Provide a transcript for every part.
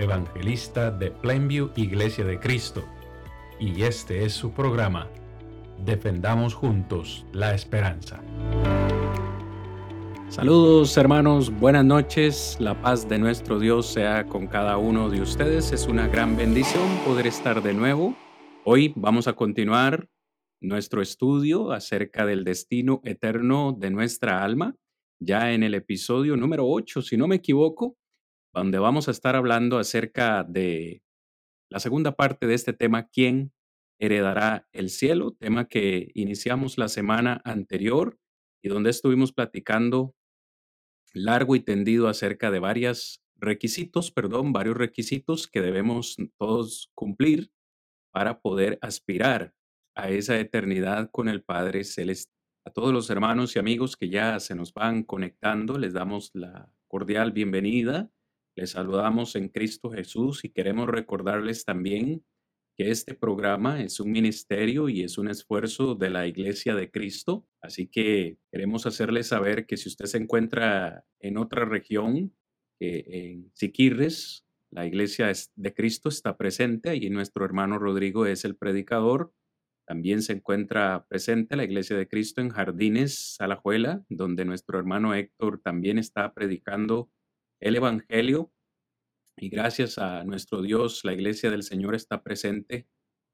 evangelista de Plainview Iglesia de Cristo, y este es su programa defendamos juntos la esperanza. Saludos hermanos, buenas noches, la paz de nuestro Dios sea con cada uno de ustedes, es una gran bendición poder estar de nuevo. Hoy vamos a continuar nuestro estudio acerca del destino eterno de nuestra alma, ya en el episodio número 8, si no me equivoco, donde vamos a estar hablando acerca de la segunda parte de este tema, ¿quién heredará el cielo, tema que iniciamos la semana anterior y donde estuvimos platicando largo y tendido acerca de varios requisitos, perdón, varios requisitos que debemos todos cumplir para poder aspirar a esa eternidad con el Padre Celeste. A todos los hermanos y amigos que ya se nos van conectando, les damos la cordial bienvenida. Les saludamos en Cristo Jesús y queremos recordarles también que este programa es un ministerio y es un esfuerzo de la Iglesia de Cristo. Así que queremos hacerle saber que si usted se encuentra en otra región, en Siquirres, la Iglesia de Cristo está presente. y nuestro hermano Rodrigo es el predicador. También se encuentra presente la Iglesia de Cristo en Jardines, Alajuela, donde nuestro hermano Héctor también está predicando el Evangelio y gracias a nuestro Dios, la Iglesia del Señor está presente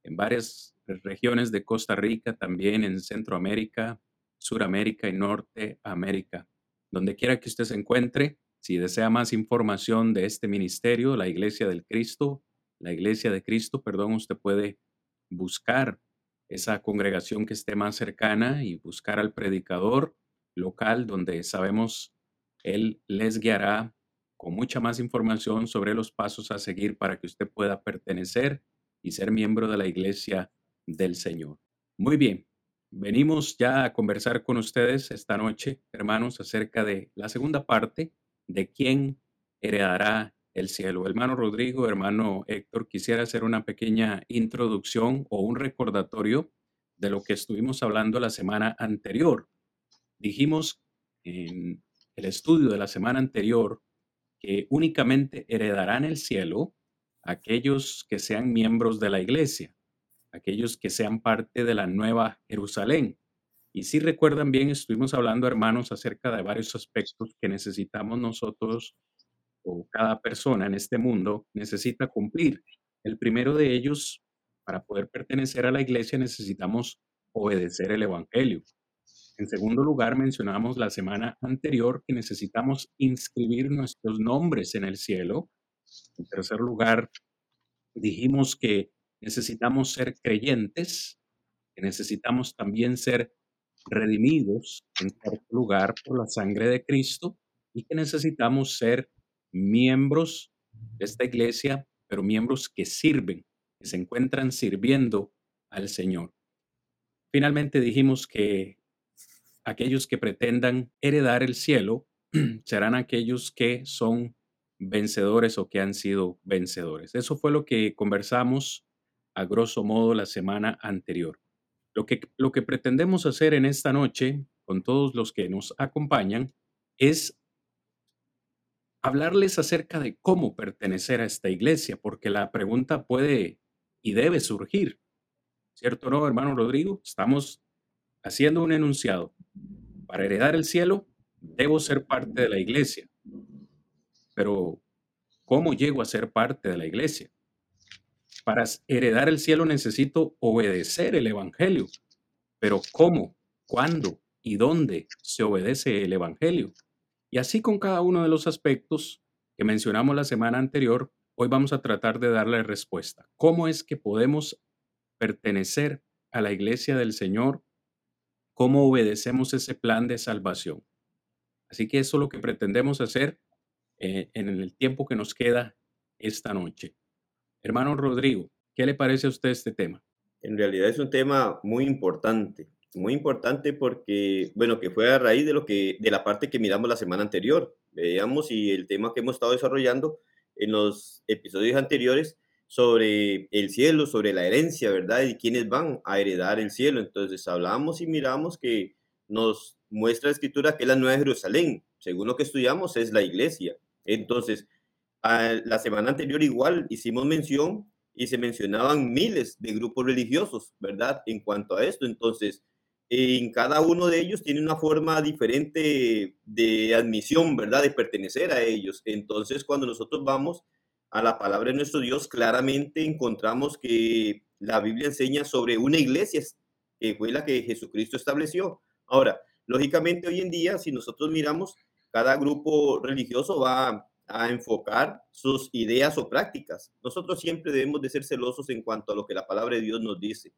en varias regiones de Costa Rica, también en Centroamérica, Suramérica y Norteamérica. Donde quiera que usted se encuentre, si desea más información de este ministerio, la Iglesia del Cristo, la Iglesia de Cristo, perdón, usted puede buscar esa congregación que esté más cercana y buscar al predicador local donde sabemos él les guiará con mucha más información sobre los pasos a seguir para que usted pueda pertenecer y ser miembro de la iglesia del Señor. Muy bien, venimos ya a conversar con ustedes esta noche, hermanos, acerca de la segunda parte de quién heredará el cielo. Hermano Rodrigo, hermano Héctor, quisiera hacer una pequeña introducción o un recordatorio de lo que estuvimos hablando la semana anterior. Dijimos en el estudio de la semana anterior únicamente heredarán el cielo aquellos que sean miembros de la iglesia, aquellos que sean parte de la nueva Jerusalén. Y si recuerdan bien, estuvimos hablando, hermanos, acerca de varios aspectos que necesitamos nosotros o cada persona en este mundo necesita cumplir. El primero de ellos, para poder pertenecer a la iglesia, necesitamos obedecer el Evangelio. En segundo lugar, mencionamos la semana anterior que necesitamos inscribir nuestros nombres en el cielo. En tercer lugar, dijimos que necesitamos ser creyentes, que necesitamos también ser redimidos en cuarto lugar por la sangre de Cristo y que necesitamos ser miembros de esta iglesia, pero miembros que sirven, que se encuentran sirviendo al Señor. Finalmente dijimos que aquellos que pretendan heredar el cielo serán aquellos que son vencedores o que han sido vencedores. Eso fue lo que conversamos a grosso modo la semana anterior. Lo que, lo que pretendemos hacer en esta noche con todos los que nos acompañan es hablarles acerca de cómo pertenecer a esta iglesia, porque la pregunta puede y debe surgir. ¿Cierto no, hermano Rodrigo? Estamos haciendo un enunciado. Para heredar el cielo, debo ser parte de la iglesia. Pero, ¿cómo llego a ser parte de la iglesia? Para heredar el cielo necesito obedecer el Evangelio. Pero ¿cómo? ¿Cuándo? ¿Y dónde se obedece el Evangelio? Y así con cada uno de los aspectos que mencionamos la semana anterior, hoy vamos a tratar de darle respuesta. ¿Cómo es que podemos pertenecer a la iglesia del Señor cómo obedecemos ese plan de salvación. Así que eso es lo que pretendemos hacer eh, en el tiempo que nos queda esta noche. Hermano Rodrigo, ¿qué le parece a usted este tema? En realidad es un tema muy importante, muy importante porque, bueno, que fue a raíz de lo que, de la parte que miramos la semana anterior. Veamos y el tema que hemos estado desarrollando en los episodios anteriores sobre el cielo, sobre la herencia, ¿verdad? Y quiénes van a heredar el cielo. Entonces hablamos y miramos que nos muestra la escritura que la Nueva Jerusalén. Según lo que estudiamos, es la iglesia. Entonces, la semana anterior igual hicimos mención y se mencionaban miles de grupos religiosos, ¿verdad? En cuanto a esto. Entonces, en cada uno de ellos tiene una forma diferente de admisión, ¿verdad? De pertenecer a ellos. Entonces, cuando nosotros vamos a la palabra de nuestro Dios, claramente encontramos que la Biblia enseña sobre una iglesia que fue la que Jesucristo estableció. Ahora, lógicamente hoy en día, si nosotros miramos, cada grupo religioso va a enfocar sus ideas o prácticas. Nosotros siempre debemos de ser celosos en cuanto a lo que la palabra de Dios nos dice.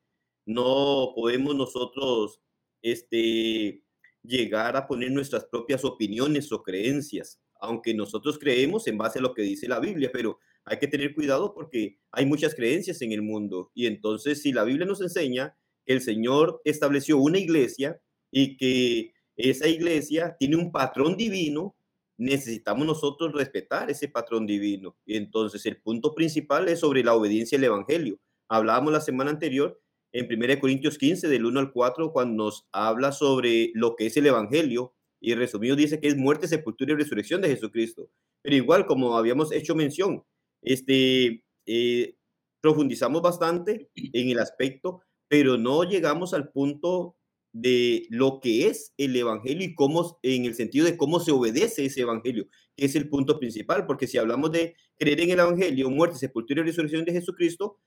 No podemos nosotros este, llegar a poner nuestras propias opiniones o creencias, aunque nosotros creemos en base a lo que dice la Biblia, pero hay que tener cuidado porque hay muchas creencias en el mundo. Y entonces, si la Biblia nos enseña que el Señor estableció una iglesia y que esa iglesia tiene un patrón divino, necesitamos nosotros respetar ese patrón divino. Y entonces el punto principal es sobre la obediencia al Evangelio. Hablábamos la semana anterior en 1 Corintios 15, del 1 al 4, cuando nos habla sobre lo que es el Evangelio. Y resumido dice que es muerte, sepultura y resurrección de Jesucristo. Pero igual, como habíamos hecho mención, este, eh, profundizamos bastante en el aspecto, pero no llegamos al punto de lo que es el Evangelio y cómo, en el sentido de cómo se obedece ese Evangelio, que es el punto principal, porque si hablamos de creer en el Evangelio, muerte, sepultura y resurrección de Jesucristo,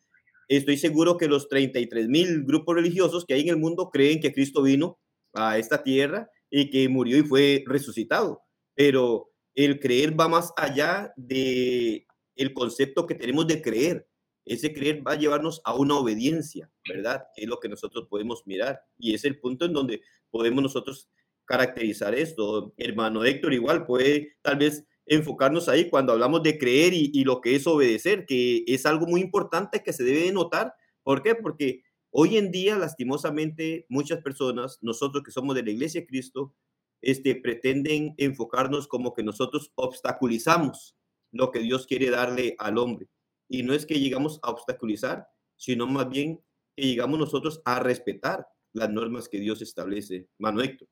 estoy seguro que los 33 mil grupos religiosos que hay en el mundo creen que Cristo vino a esta tierra y que murió y fue resucitado. Pero el creer va más allá de el concepto que tenemos de creer. Ese creer va a llevarnos a una obediencia, ¿verdad? Es lo que nosotros podemos mirar. Y es el punto en donde podemos nosotros caracterizar esto. Hermano Héctor, igual puede tal vez enfocarnos ahí cuando hablamos de creer y, lo que es obedecer, que es algo muy importante que se debe notar. ¿Por qué? Porque hoy en día, lastimosamente, muchas personas, nosotros que somos de la Iglesia de Cristo, este, pretenden enfocarnos como que nosotros obstaculizamos lo que Dios quiere darle al hombre. Y no es que llegamos a obstaculizar, sino más bien que llegamos nosotros a respetar las normas que Dios establece. Héctor.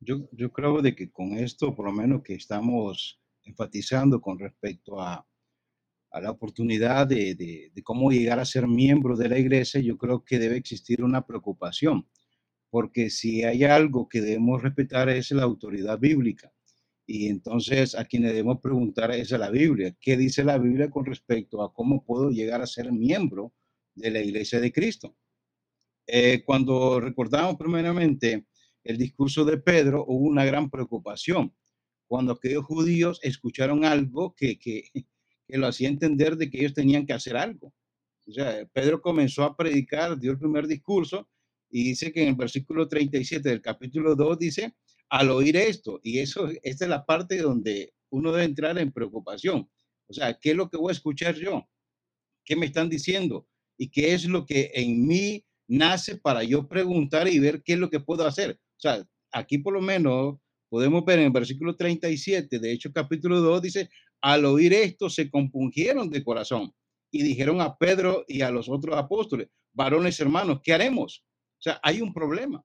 Yo, yo creo de que con esto, por lo menos que estamos enfatizando con respecto a, a la oportunidad de, de, cómo llegar a ser miembro de la iglesia, yo creo que debe existir una preocupación, porque si hay algo que debemos respetar es la autoridad bíblica. Y entonces a quienes debemos preguntar es a la Biblia. ¿Qué dice la Biblia con respecto a cómo puedo llegar a ser miembro de la iglesia de Cristo? Eh, cuando recordamos primeramente el discurso de Pedro, hubo una gran preocupación. Cuando aquellos judíos escucharon algo que, que, que lo hacía entender de que ellos tenían que hacer algo. O sea, Pedro comenzó a predicar, dio el primer discurso y dice que en el versículo 37 del capítulo 2 dice, al oír esto, y eso, esta es la parte donde uno debe entrar en preocupación. O sea, ¿qué es lo que voy a escuchar yo? ¿Qué me están diciendo? ¿Y qué es lo que en mí nace para yo preguntar y ver qué es lo que puedo hacer? O sea, aquí por lo menos podemos ver en el versículo 37, de hecho capítulo 2, dice, al oír esto se compungieron de corazón y dijeron a Pedro y a los otros apóstoles, varones hermanos, ¿qué haremos? O sea, hay un problema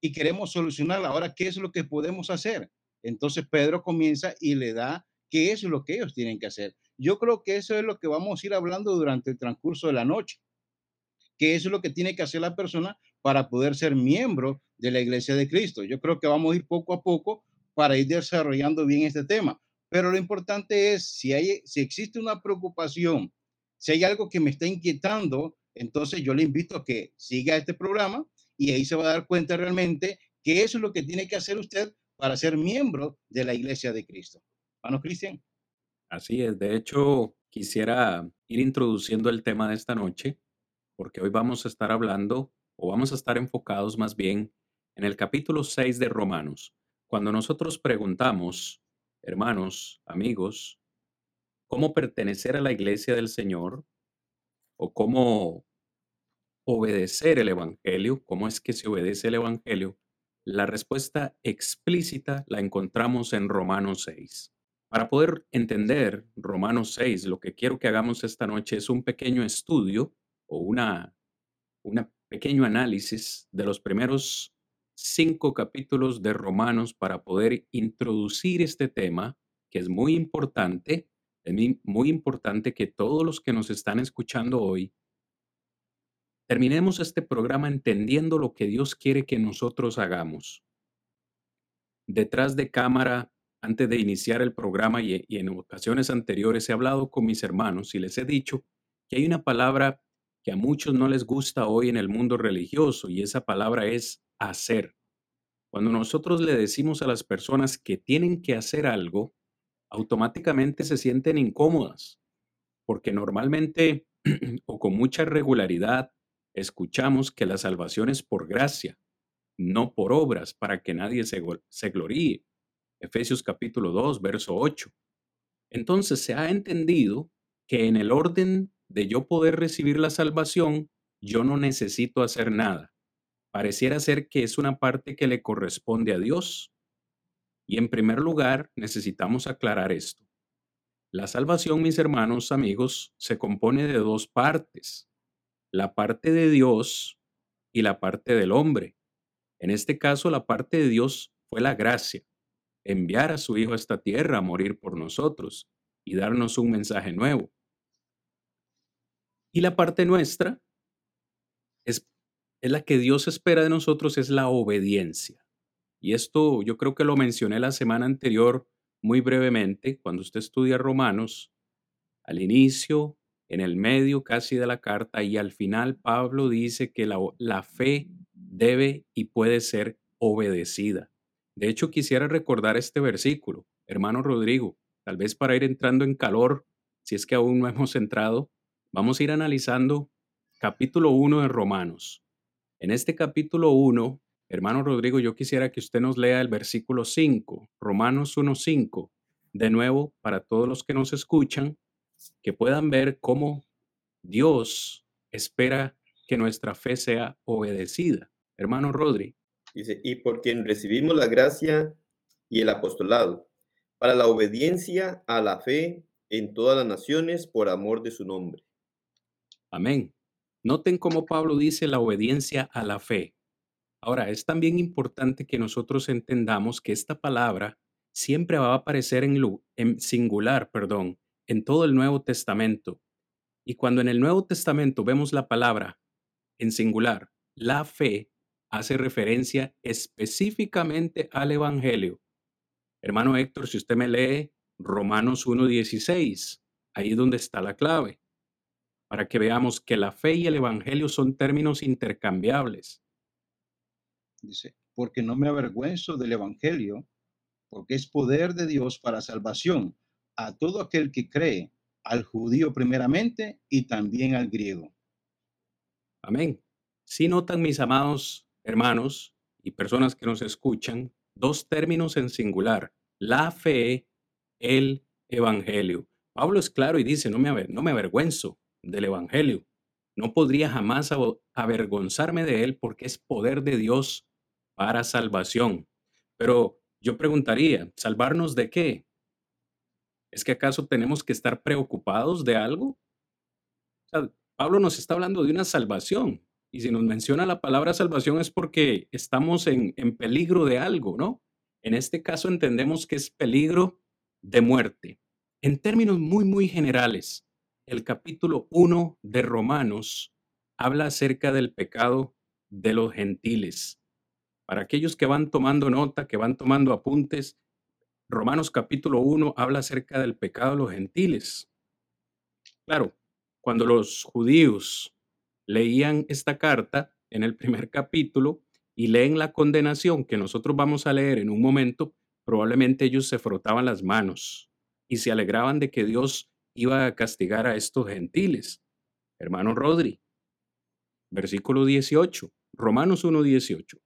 y queremos solucionarla. Ahora, ¿qué es lo que podemos hacer? Entonces Pedro comienza y le da qué es lo que ellos tienen que hacer. Yo creo que eso es lo que vamos a ir hablando durante el transcurso de la noche. ¿Qué es lo que tiene que hacer la persona para poder ser miembro de la iglesia de Cristo? Yo creo que vamos a ir poco a poco para ir desarrollando bien este tema. Pero lo importante es, si, hay, si existe una preocupación, si hay algo que me está inquietando, entonces yo le invito a que siga este programa y ahí se va a dar cuenta realmente que eso es lo que tiene que hacer usted para ser miembro de la iglesia de Cristo. Hermano Cristian. Así es. De hecho, quisiera ir introduciendo el tema de esta noche, porque hoy vamos a estar hablando o vamos a estar enfocados más bien en el capítulo 6 de Romanos. Cuando nosotros preguntamos, hermanos, amigos, cómo pertenecer a la iglesia del Señor o cómo obedecer el Evangelio, cómo es que se obedece el Evangelio, la respuesta explícita la encontramos en Romanos 6. Para poder entender Romanos 6, lo que quiero que hagamos esta noche es un pequeño estudio o una, un pequeño análisis de los primeros cinco capítulos de Romanos para poder introducir este tema, que es muy importante, es muy importante que todos los que nos están escuchando hoy terminemos este programa entendiendo lo que Dios quiere que nosotros hagamos. Detrás de cámara, antes de iniciar el programa y, y, en ocasiones anteriores he hablado con mis hermanos y les he dicho que hay una palabra que a muchos no les gusta hoy en el mundo religioso y esa palabra es hacer. Cuando nosotros le decimos a las personas que tienen que hacer algo, automáticamente se sienten incómodas, porque normalmente o con mucha regularidad escuchamos que la salvación es por gracia, no por obras, para que nadie se, gloríe. Efesios capítulo 2, verso 8. Entonces se ha entendido que en el orden de yo poder recibir la salvación, yo no necesito hacer nada. Pareciera ser que es una parte que le corresponde a Dios. Y en primer lugar, necesitamos aclarar esto. La salvación, mis hermanos, amigos, se compone de dos partes. La parte de Dios y la parte del hombre. En este caso, la parte de Dios fue la gracia, enviar a su Hijo a esta tierra a morir por nosotros y darnos un mensaje nuevo. Y la parte nuestra es, es la que Dios espera de nosotros, es la obediencia. Y esto yo creo que lo mencioné la semana anterior muy brevemente, cuando usted estudia Romanos, al inicio, en el medio casi de la carta y al final Pablo dice que la, fe debe y puede ser obedecida. De hecho, quisiera recordar este versículo, hermano Rodrigo, tal vez para ir entrando en calor, si es que aún no hemos entrado, Vamos a ir analizando capítulo 1 de Romanos. En este capítulo 1, hermano Rodrigo, yo quisiera que usted nos lea el versículo 5, Romanos 1.5, de nuevo para todos los que nos escuchan, que puedan ver cómo Dios espera que nuestra fe sea obedecida. Hermano Rodri. Dice, y por quien recibimos la gracia y el apostolado, para la obediencia a la fe en todas las naciones por amor de su nombre Amén. Noten cómo Pablo dice la obediencia a la fe. Ahora, es también importante que nosotros entendamos que esta palabra siempre va a aparecer en, en singular, perdón, en todo el Nuevo Testamento. Y cuando en el Nuevo Testamento vemos la palabra en singular, la fe hace referencia específicamente al Evangelio. Hermano Héctor, si usted me lee Romanos 1.16, ahí es donde está la clave para que veamos que la fe y el Evangelio son términos intercambiables. Dice, porque no me avergüenzo del Evangelio, porque es poder de Dios para salvación a todo aquel que cree, al judío primeramente y también al griego. Amén. Si notan, mis amados hermanos y personas que nos escuchan, dos términos en singular, la fe, el Evangelio. Pablo es claro y dice, no me, no me avergüenzo del Evangelio. No podría jamás avergonzarme de él porque es poder de Dios para salvación. Pero yo preguntaría, ¿salvarnos de qué? ¿Es que acaso tenemos que estar preocupados de algo? Pablo nos está hablando de una salvación. Y si nos menciona la palabra salvación es porque estamos en, en peligro de algo, ¿no? En este caso entendemos que es peligro de muerte. En términos muy, muy generales, el capítulo 1 de Romanos habla acerca del pecado de los gentiles. Para aquellos que van tomando nota, que van tomando apuntes, Romanos capítulo 1 habla acerca del pecado de los gentiles. Claro, cuando los judíos leían esta carta en el primer capítulo y leen la condenación que nosotros vamos a leer en un momento, probablemente ellos se frotaban las manos y se alegraban de que Dios iba a castigar a estos gentiles. Hermano Rodri, versículo 18, Romanos 1.18.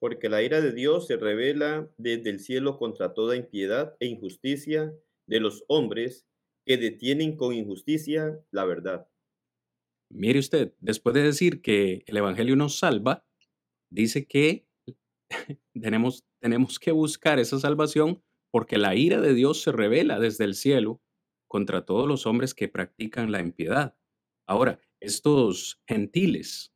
Porque la ira de Dios se revela desde el cielo contra toda impiedad e injusticia de los hombres que detienen con injusticia la verdad. Mire usted, después de decir que el Evangelio nos salva, dice que tenemos, tenemos que buscar esa salvación porque la ira de Dios se revela desde el cielo contra todos los hombres que practican la impiedad. Ahora, estos gentiles,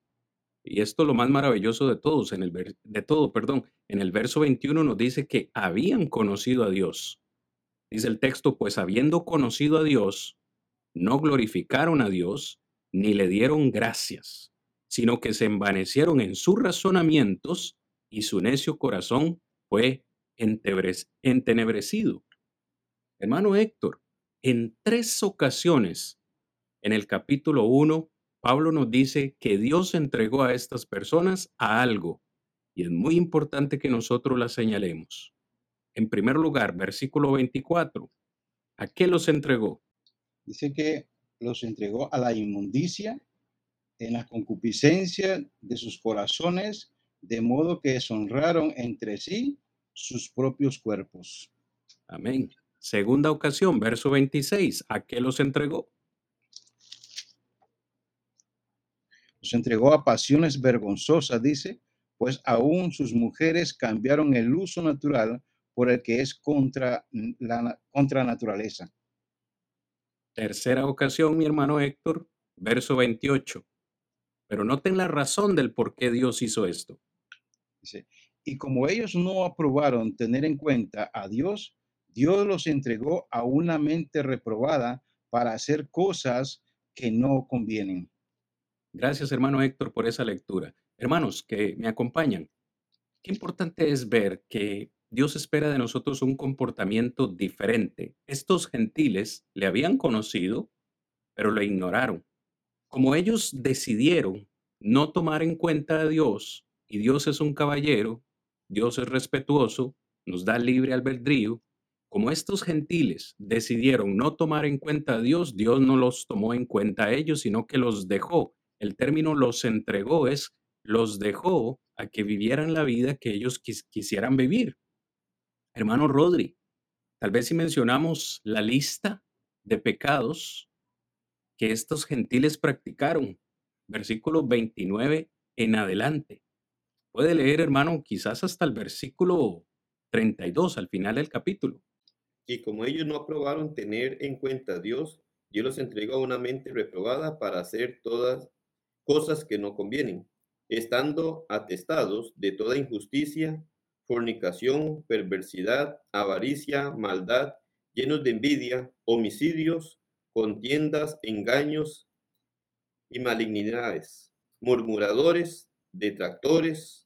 y esto es lo más maravilloso de todos, en el de todo, perdón, en el verso 21 nos dice que habían conocido a Dios. Dice el texto, pues habiendo conocido a Dios, no glorificaron a Dios ni le dieron gracias, sino que se envanecieron en sus razonamientos y su necio corazón fue entenebrecido. Hermano Héctor, en tres ocasiones en el capítulo 1, Pablo nos dice que Dios entregó a estas personas a algo, y es muy importante que nosotros la señalemos. En primer lugar, versículo 24, ¿a qué los entregó? Dice que los entregó a la inmundicia en la concupiscencia de sus corazones, de modo que deshonraron entre sí sus propios cuerpos. Amén. Segunda ocasión, verso 26, ¿a qué los entregó? Los entregó a pasiones vergonzosas, dice, pues aún sus mujeres cambiaron el uso natural por el que es contra la contra naturaleza. Tercera ocasión, mi hermano Héctor, verso 28. Pero noten la razón del por qué Dios hizo esto. Dice, y como ellos no aprobaron tener en cuenta a Dios, Dios los entregó a una mente reprobada para hacer cosas que no convienen. Gracias, hermano Héctor, por esa lectura. Hermanos que me acompañan, qué importante es ver que Dios espera de nosotros un comportamiento diferente. Estos gentiles le habían conocido, pero lo ignoraron. Como ellos decidieron no tomar en cuenta a Dios, y Dios es un caballero, Dios es respetuoso, nos da libre albedrío, como estos gentiles decidieron no tomar en cuenta a Dios, Dios no los tomó en cuenta a ellos, sino que los dejó el término los entregó es los dejó a que vivieran la vida que ellos quisieran vivir. Hermano Rodri, tal vez si mencionamos la lista de pecados que estos gentiles practicaron, versículo 29 en adelante. Puede leer, hermano, quizás hasta el versículo 32 al final del capítulo. Y como ellos no aprobaron tener en cuenta a Dios, Dios los entregó a una mente reprobada para hacer todas cosas que no convienen, estando atestados de toda injusticia, fornicación, perversidad, avaricia, maldad, llenos de envidia, homicidios, contiendas, engaños y malignidades, murmuradores, detractores,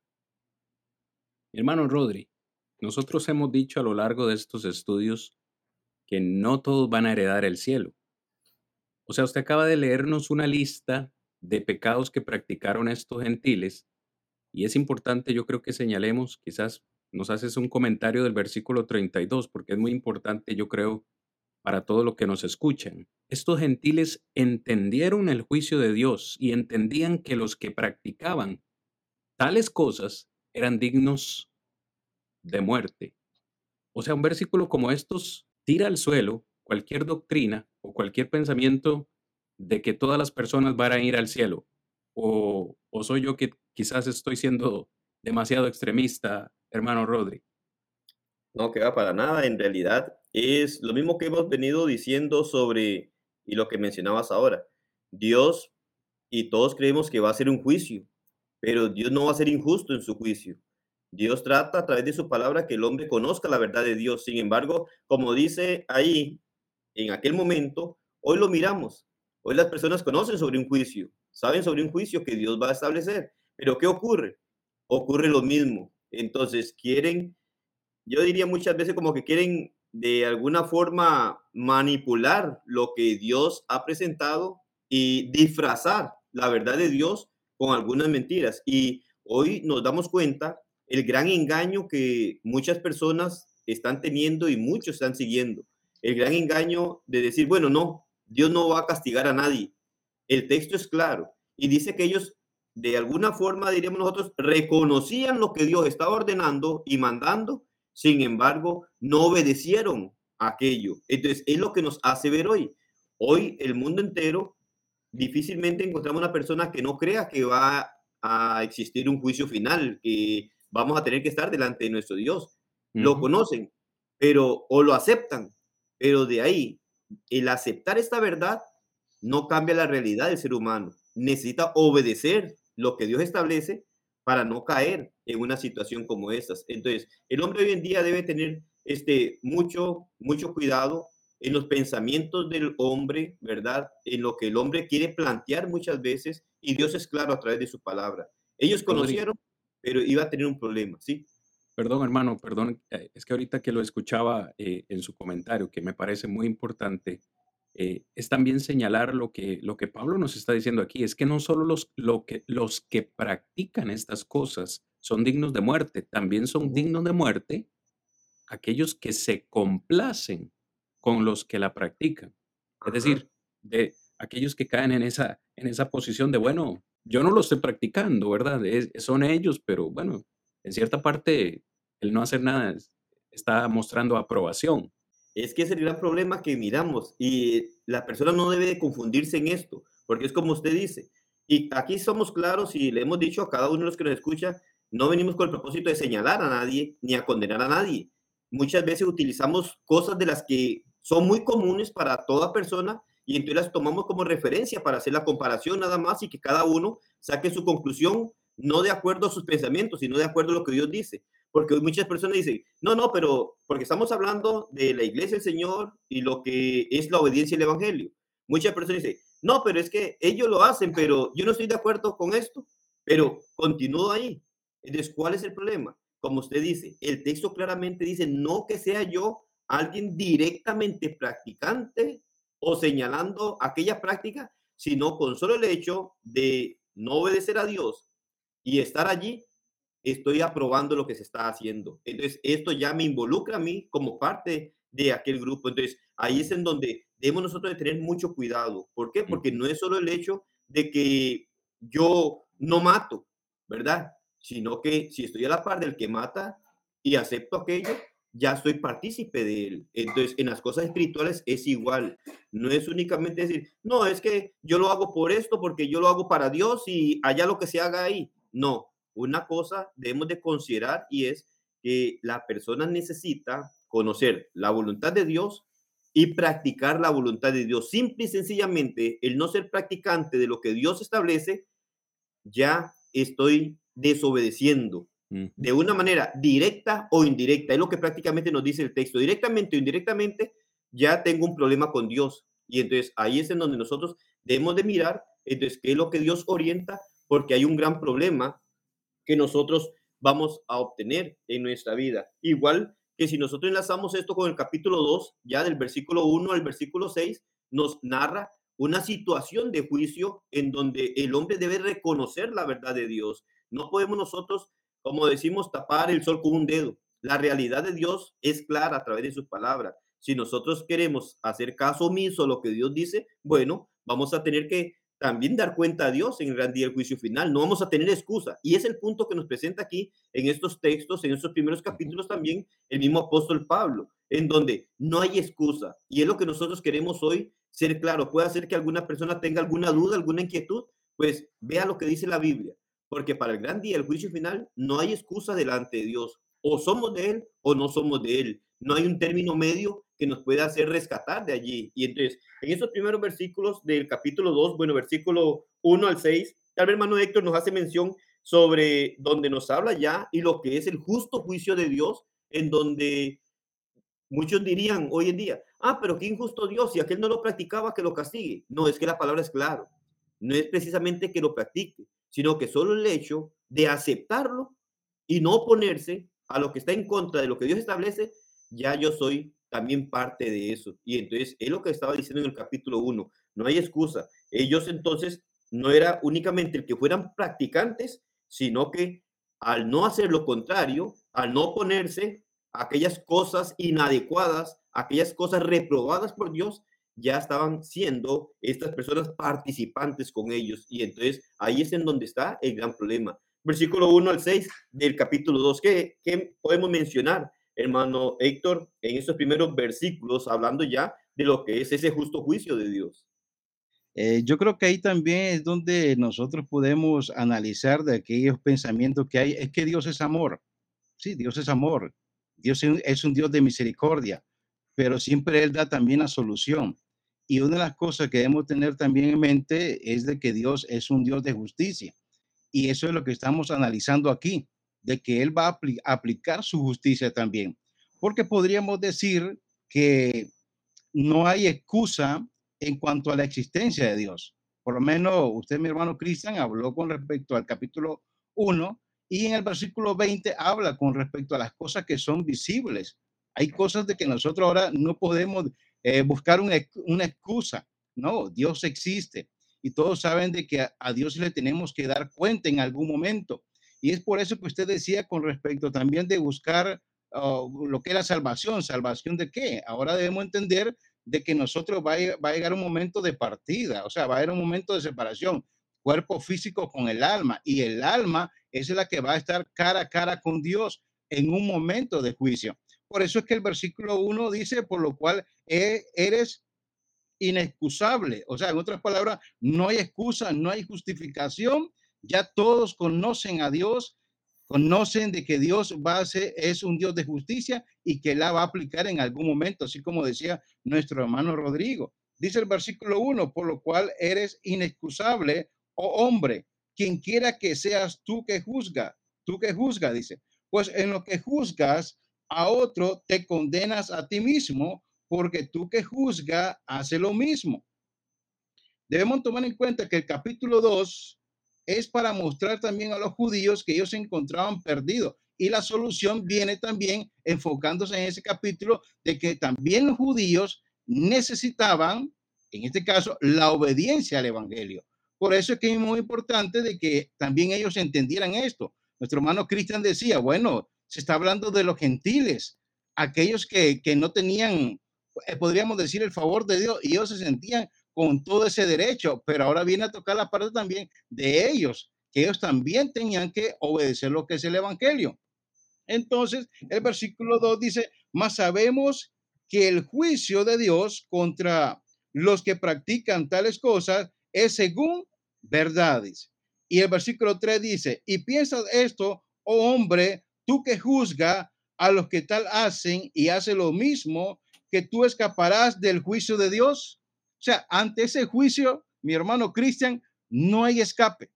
Hermano Rodri, nosotros hemos dicho a lo largo de estos estudios que no todos van a heredar el cielo. O sea, usted acaba de leernos una lista de pecados que practicaron estos gentiles. Y es importante, yo creo que señalemos, quizás nos haces un comentario del versículo 32, porque es muy importante, yo creo, para todo lo que nos escuchan. Estos gentiles entendieron el juicio de Dios y entendían que los que practicaban tales cosas eran dignos de muerte. O sea, un versículo como estos tira al suelo cualquier doctrina o cualquier pensamiento de que todas las personas van a ir al cielo? ¿O, o soy yo que quizás estoy siendo demasiado extremista, hermano Rodri? No, que va para nada. En realidad es lo mismo que hemos venido diciendo sobre, y lo que mencionabas ahora, Dios, y todos creemos que va a ser un juicio, pero Dios no va a ser injusto en su juicio. Dios trata a través de su palabra que el hombre conozca la verdad de Dios. Sin embargo, como dice ahí, en aquel momento, hoy lo miramos. Hoy las personas conocen sobre un juicio, saben sobre un juicio que Dios va a establecer. Pero ¿qué ocurre? Ocurre lo mismo. Entonces quieren, yo diría muchas veces como que quieren de alguna forma manipular lo que Dios ha presentado y disfrazar la verdad de Dios con algunas mentiras. Y hoy nos damos cuenta el gran engaño que muchas personas están teniendo y muchos están siguiendo. El gran engaño de decir, bueno, no, Dios no va a castigar a nadie. El texto es claro y dice que ellos, de alguna forma, diríamos nosotros, reconocían lo que Dios estaba ordenando y mandando, sin embargo, no obedecieron aquello. Entonces, es lo que nos hace ver hoy. Hoy el mundo entero difícilmente encontramos una persona que no crea que va a existir un juicio final, que vamos a tener que estar delante de nuestro Dios. Lo conocen, pero o lo aceptan, pero de ahí el aceptar esta verdad no cambia la realidad del ser humano. Necesita obedecer lo que Dios establece para no caer en una situación como estas. Entonces, el hombre hoy en día debe tener este mucho mucho cuidado en los pensamientos del hombre, ¿verdad? En lo que el hombre quiere plantear muchas veces y Dios es claro a través de su palabra. Ellos conocieron, pero iba a tener un problema, ¿sí? Perdón, hermano, perdón. Eh, es que ahorita que lo escuchaba eh, en su comentario, que me parece muy importante, eh, es también señalar lo que, lo que Pablo nos está diciendo aquí. Es que no solo los, lo que, los que practican estas cosas son dignos de muerte, también son dignos de muerte aquellos que se complacen con los que la practican. Es decir, de aquellos que caen en esa, en esa posición de, bueno, yo no lo estoy practicando, ¿verdad? son ellos, pero bueno, en cierta parte el no hacer nada está mostrando aprobación. Es que es el gran problema que miramos y la persona no debe de confundirse en esto, porque es como usted dice. Y aquí somos claros y le hemos dicho a cada uno de los que nos escucha, no venimos con el propósito de señalar a nadie ni a condenar a nadie. Muchas veces utilizamos cosas de las que son muy comunes para toda persona y entonces tomamos como referencia para hacer la comparación nada más y que cada uno saque su conclusión no de acuerdo a sus pensamientos, sino de acuerdo a lo que Dios dice. Porque muchas personas dicen, no, no, pero porque estamos hablando de la iglesia del Señor y lo que es la obediencia al Evangelio. Muchas personas dicen, no, pero es que ellos lo hacen, pero yo no estoy de acuerdo con esto, pero continúo ahí. Entonces, ¿cuál es el problema? Como usted dice, el texto claramente dice, no que sea yo alguien directamente practicante o señalando aquella práctica, sino con solo el hecho de no obedecer a Dios y estar allí, estoy aprobando lo que se está haciendo. Entonces, esto ya me involucra a mí como parte de aquel grupo. Entonces, ahí es en donde debemos nosotros de tener mucho cuidado. ¿Por qué? Porque no es solo el hecho de que yo no mato, ¿verdad? Sino que si estoy a la par del que mata y acepto aquello, ya soy partícipe de él. Entonces, en las cosas espirituales es igual. No es únicamente decir, no, es que yo lo hago por esto, porque yo lo hago para Dios y allá lo que se haga ahí. No, una cosa debemos de considerar y es que la persona necesita conocer la voluntad de Dios y practicar la voluntad de Dios. Simple y sencillamente, el no ser practicante de lo que Dios establece, ya estoy desobedeciendo de una manera directa o indirecta. Es lo que prácticamente nos dice el texto. Directamente o indirectamente, ya tengo un problema con Dios. Y entonces ahí es en donde nosotros debemos de mirar, entonces, qué es lo que Dios orienta, porque hay un gran problema que nosotros vamos a obtener en nuestra vida. Igual que si nosotros enlazamos esto con el capítulo 2, ya del versículo 1 al versículo 6, nos narra una situación de juicio en donde el hombre debe reconocer la verdad de Dios. No podemos nosotros como decimos, tapar el sol con un dedo. La realidad de Dios es clara a través de sus palabras. Si nosotros queremos hacer caso omiso a lo que Dios dice, bueno, vamos a tener que también dar cuenta a Dios en el gran día del juicio final. No vamos a tener excusa. Y es el punto que nos presenta aquí en estos textos, en estos primeros capítulos también, el mismo apóstol Pablo, en donde no hay excusa. Y es lo que nosotros queremos hoy ser claro. Puede hacer que alguna persona tenga alguna duda, alguna inquietud, pues vea lo que dice la Biblia porque para el gran día, el juicio final, no hay excusa delante de Dios. O somos de Él o no somos de Él. No hay un término medio que nos pueda hacer rescatar de allí. Y entonces, en esos primeros versículos del capítulo 2, bueno, versículo 1 al 6, tal vez hermano Héctor nos hace mención sobre donde nos habla ya y lo que es el justo juicio de Dios, en donde muchos dirían hoy en día, ah, pero qué injusto Dios, si aquel no lo practicaba, que lo castigue. No, es que la palabra es claro. No es precisamente que lo practique, sino que solo el hecho de aceptarlo y no oponerse a lo que está en contra de lo que Dios establece, ya yo soy también parte de eso. Y entonces, es lo que estaba diciendo en el capítulo 1, no hay excusa. Ellos entonces no era únicamente el que fueran practicantes, sino que al no hacer lo contrario, al no oponerse a aquellas cosas inadecuadas, aquellas cosas reprobadas por Dios, ya estaban siendo estas personas participantes con ellos. Y entonces ahí es en donde está el gran problema. Versículo 1 al 6 del capítulo 2. ¿Qué, qué podemos mencionar, hermano Héctor, en estos primeros versículos, hablando ya de lo que es ese justo juicio de Dios? Eh, yo creo que ahí también es donde nosotros podemos analizar de aquellos pensamientos que hay. Es que Dios es amor. Sí, Dios es amor. Dios es un Dios de misericordia, pero siempre Él da también la solución. Y una de las cosas que debemos tener también en mente es de que Dios es un Dios de justicia. Y eso es lo que estamos analizando aquí, de que Él va a aplicar su justicia también. Porque podríamos decir que no hay excusa en cuanto a la existencia de Dios. Por lo menos usted, mi hermano Cristian, habló con respecto al capítulo 1 y en el versículo 20 habla con respecto a las cosas que son visibles. Hay cosas de que nosotros ahora no podemos eh, buscar una, excusa. No, Dios existe y todos saben de que a, Dios le tenemos que dar cuenta en algún momento. Y es por eso que usted decía con respecto también de buscar oh, lo que era salvación. ¿Salvación de qué? Ahora debemos entender de que nosotros va a, llegar un momento de partida, o sea, va a haber un momento de separación, cuerpo físico con el alma, y el alma es la que va a estar cara a cara con Dios en un momento de juicio. Por eso es que el versículo 1 dice, por lo cual e, eres inexcusable. O sea, en otras palabras, no hay excusa, no hay justificación. Ya todos conocen a Dios conocen de que Dios va es un Dios de justicia y que la va a aplicar en algún momento, así como decía nuestro hermano Rodrigo. Dice el versículo 1, por lo cual eres inexcusable, oh hombre, quien quiera que seas tú que juzga, tú que juzga, dice, pues en lo que juzgas a otro te condenas a ti mismo, porque tú que juzga hace lo mismo. Debemos tomar en cuenta que el capítulo 2 es para mostrar también a los judíos que ellos se encontraban perdidos. Y la solución viene también enfocándose en ese capítulo de que también los judíos necesitaban, en este caso, la obediencia al Evangelio. Por eso es que es muy importante de que también ellos entendieran esto. Nuestro hermano Cristian decía, bueno, se está hablando de los gentiles, aquellos que, que no tenían, eh, podríamos decir, el favor de Dios y ellos se sentían con todo ese derecho, pero ahora viene a tocar la parte también de ellos, que ellos también tenían que obedecer lo que es el Evangelio. Entonces, el versículo 2 dice, más sabemos que el juicio de Dios contra los que practican tales cosas es según verdades. Y el versículo 3 dice, y piensas esto, oh hombre, tú que juzga a los que tal hacen y hace lo mismo, que tú escaparás del juicio de Dios. O sea, ante ese juicio, mi hermano Cristian, no hay escape.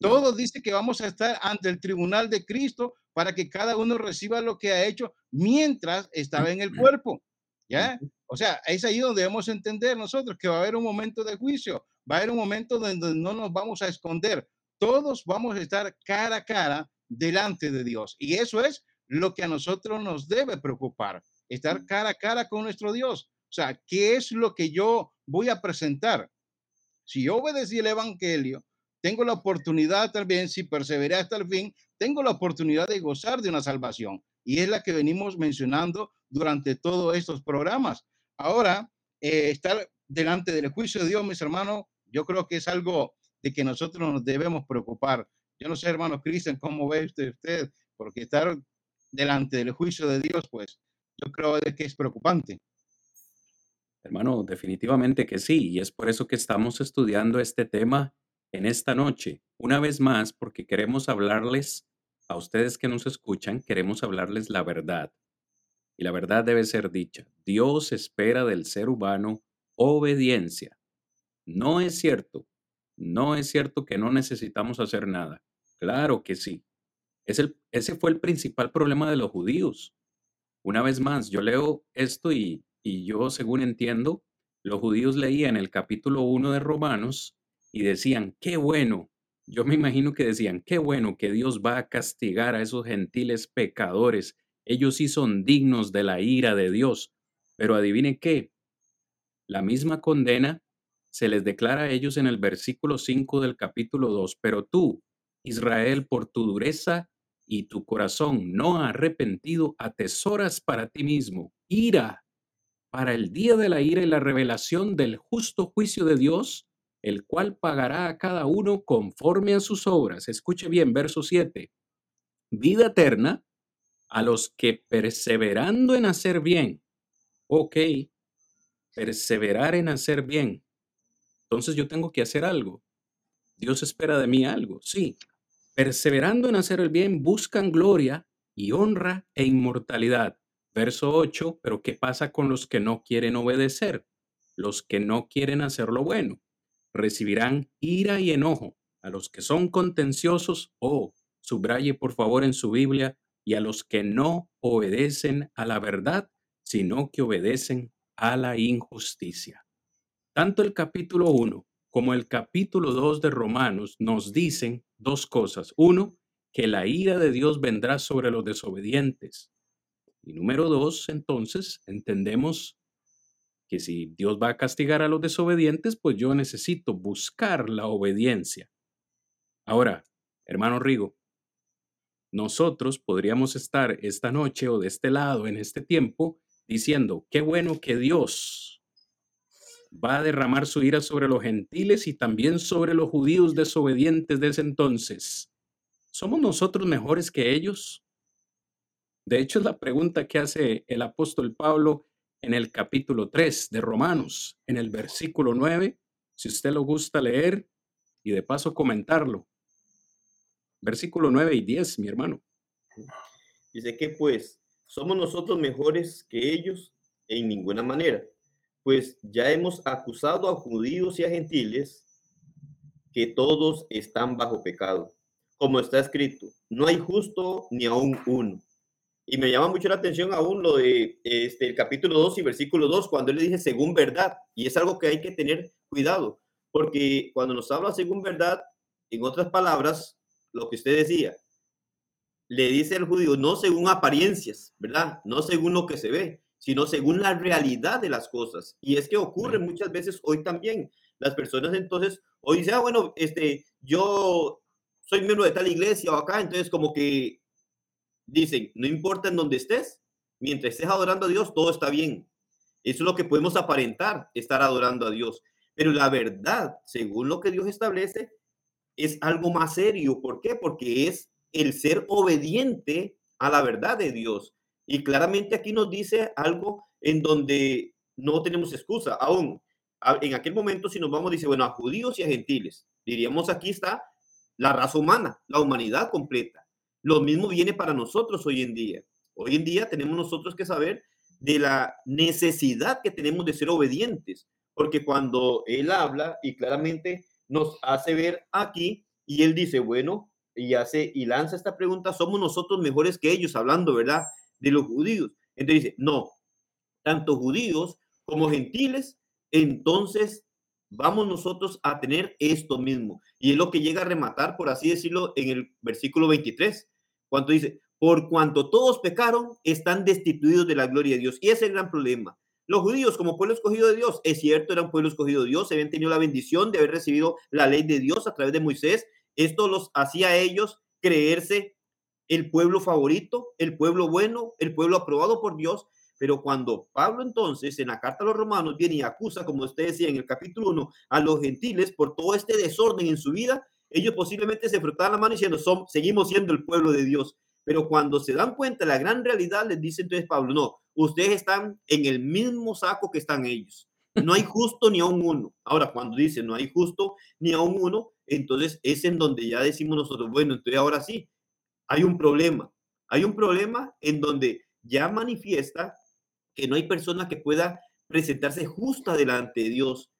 Todo dice que vamos a estar ante el tribunal de Cristo para que cada uno reciba lo que ha hecho mientras estaba en el cuerpo. ¿Ya? O sea, es ahí donde debemos entender nosotros que va a haber un momento de juicio, va a haber un momento donde no nos vamos a esconder. Todos vamos a estar cara a cara delante de Dios. Y eso es lo que a nosotros nos debe preocupar, estar cara a cara con nuestro Dios. O sea, ¿qué es lo que yo voy a presentar? Si yo obedecí el Evangelio, tengo la oportunidad también, si perseveré hasta el fin, tengo la oportunidad de gozar de una salvación. Y es la que venimos mencionando durante todos estos programas. Ahora, eh, estar delante del juicio de Dios, mis hermanos, yo creo que es algo de que nosotros nos debemos preocupar. Yo no sé, hermano Cristian, cómo ve usted, usted, porque estar delante del juicio de Dios, pues yo creo que es preocupante. Hermano, definitivamente que sí, y es por eso que estamos estudiando este tema en esta noche, una vez más, porque queremos hablarles a ustedes que nos escuchan, queremos hablarles la verdad. Y la verdad debe ser dicha. Dios espera del ser humano obediencia. No es cierto, no es cierto que no necesitamos hacer nada. Claro que sí. Ese fue el principal problema de los judíos. Una vez más, yo leo esto y y yo, según entiendo, los judíos leían el capítulo 1 de Romanos y decían, qué bueno. Yo me imagino que decían, qué bueno que Dios va a castigar a esos gentiles pecadores. Ellos sí son dignos de la ira de Dios. Pero adivine qué, la misma condena se les declara a ellos en el versículo 5 del capítulo 2, pero tú, Israel, por tu dureza y tu corazón no arrepentido, atesoras para ti mismo ira para el día de la ira y la revelación del justo juicio de Dios, el cual pagará a cada uno conforme a sus obras. Escuche bien, verso 7. Vida eterna a los que perseverando en hacer bien. Ok, perseverar en hacer bien. Entonces yo tengo que hacer algo. Dios espera de mí algo, sí. Perseverando en hacer el bien, buscan gloria y honra e inmortalidad. Verso 8, pero ¿qué pasa con los que no quieren obedecer? Los que no quieren hacer lo bueno. Recibirán ira y enojo. A los que son contenciosos, oh, subraye por favor en su Biblia, y a los que no obedecen a la verdad, sino que obedecen a la injusticia. Tanto el capítulo 1 como el capítulo 2 de Romanos nos dicen dos cosas. Uno, que la ira de Dios vendrá sobre los desobedientes. Y número dos, entonces, entendemos que si Dios va a castigar a los desobedientes, pues yo necesito buscar la obediencia. Ahora, hermano Rigo, nosotros podríamos estar esta noche o de este lado en este tiempo diciendo, qué bueno que Dios va a derramar su ira sobre los gentiles y también sobre los judíos desobedientes de ese entonces. ¿Somos nosotros mejores que ellos? De hecho, es la pregunta que hace el apóstol Pablo en el capítulo 3 de Romanos, en el versículo 9, si usted lo gusta leer y de paso comentarlo. Versículo 9 y 10, mi hermano. Dice que pues ¿Somos nosotros mejores que ellos? En ninguna manera, pues ya hemos acusado a judíos y a gentiles que todos están bajo pecado. Como está escrito, no hay justo ni aún uno. Y me llama mucho la atención aún lo de este, el capítulo 2 y versículo 2, cuando él le dice según verdad. Y es algo que hay que tener cuidado, porque cuando nos habla según verdad, en otras palabras, lo que usted decía, le dice al judío, no según apariencias, ¿verdad? No según lo que se ve, sino según la realidad de las cosas. Y es que ocurre muchas veces hoy también. Las personas entonces, hoy dicen, ah, bueno, este, yo soy miembro de tal iglesia o acá, entonces como que dicen, no importa en dónde estés, mientras estés adorando a Dios, todo está bien. Eso es lo que podemos aparentar, estar adorando a Dios. Pero la verdad, según lo que Dios establece, es algo más serio. ¿Por qué? Porque es el ser obediente a la verdad de Dios. Y claramente aquí nos dice algo en donde no tenemos excusa. Aún en aquel momento, si nos vamos, dice, bueno, a judíos y a gentiles. Diríamos, aquí está la raza humana, la humanidad completa. Lo mismo viene para nosotros hoy en día. Hoy en día tenemos nosotros que saber de la necesidad que tenemos de ser obedientes, porque cuando Él habla y claramente nos hace ver aquí, y Él dice, bueno, y hace y lanza esta pregunta, ¿somos nosotros mejores que ellos? Hablando, ¿verdad? De los judíos. Entonces dice, no, tanto judíos como gentiles, entonces vamos nosotros a tener esto mismo. Y es lo que llega a rematar, por así decirlo, en el versículo 23, cuando dice, por cuanto todos pecaron, están destituidos de la gloria de Dios. Y ese es el gran problema. Los judíos, como pueblo escogido de Dios, es cierto, eran pueblo escogido de Dios, habían tenido la bendición de haber recibido la ley de Dios a través de Moisés, esto los hacía a ellos creerse el pueblo favorito, el pueblo bueno, el pueblo aprobado por Dios. Pero cuando Pablo entonces en la carta a los romanos viene y acusa, como usted decía en el capítulo 1, a los gentiles por todo este desorden en su vida, ellos posiblemente se frotaban la mano diciendo, Som, seguimos siendo el pueblo de Dios. Pero cuando se dan cuenta de la gran realidad, les dice entonces Pablo, no, ustedes están en el mismo saco que están ellos. No hay justo ni a un uno. Ahora, cuando dice no hay justo ni a un uno, entonces es en donde ya decimos nosotros, bueno, entonces ahora sí, hay un problema. Hay un problema en donde ya manifiesta que no hay persona que pueda presentarse justa delante de Dios.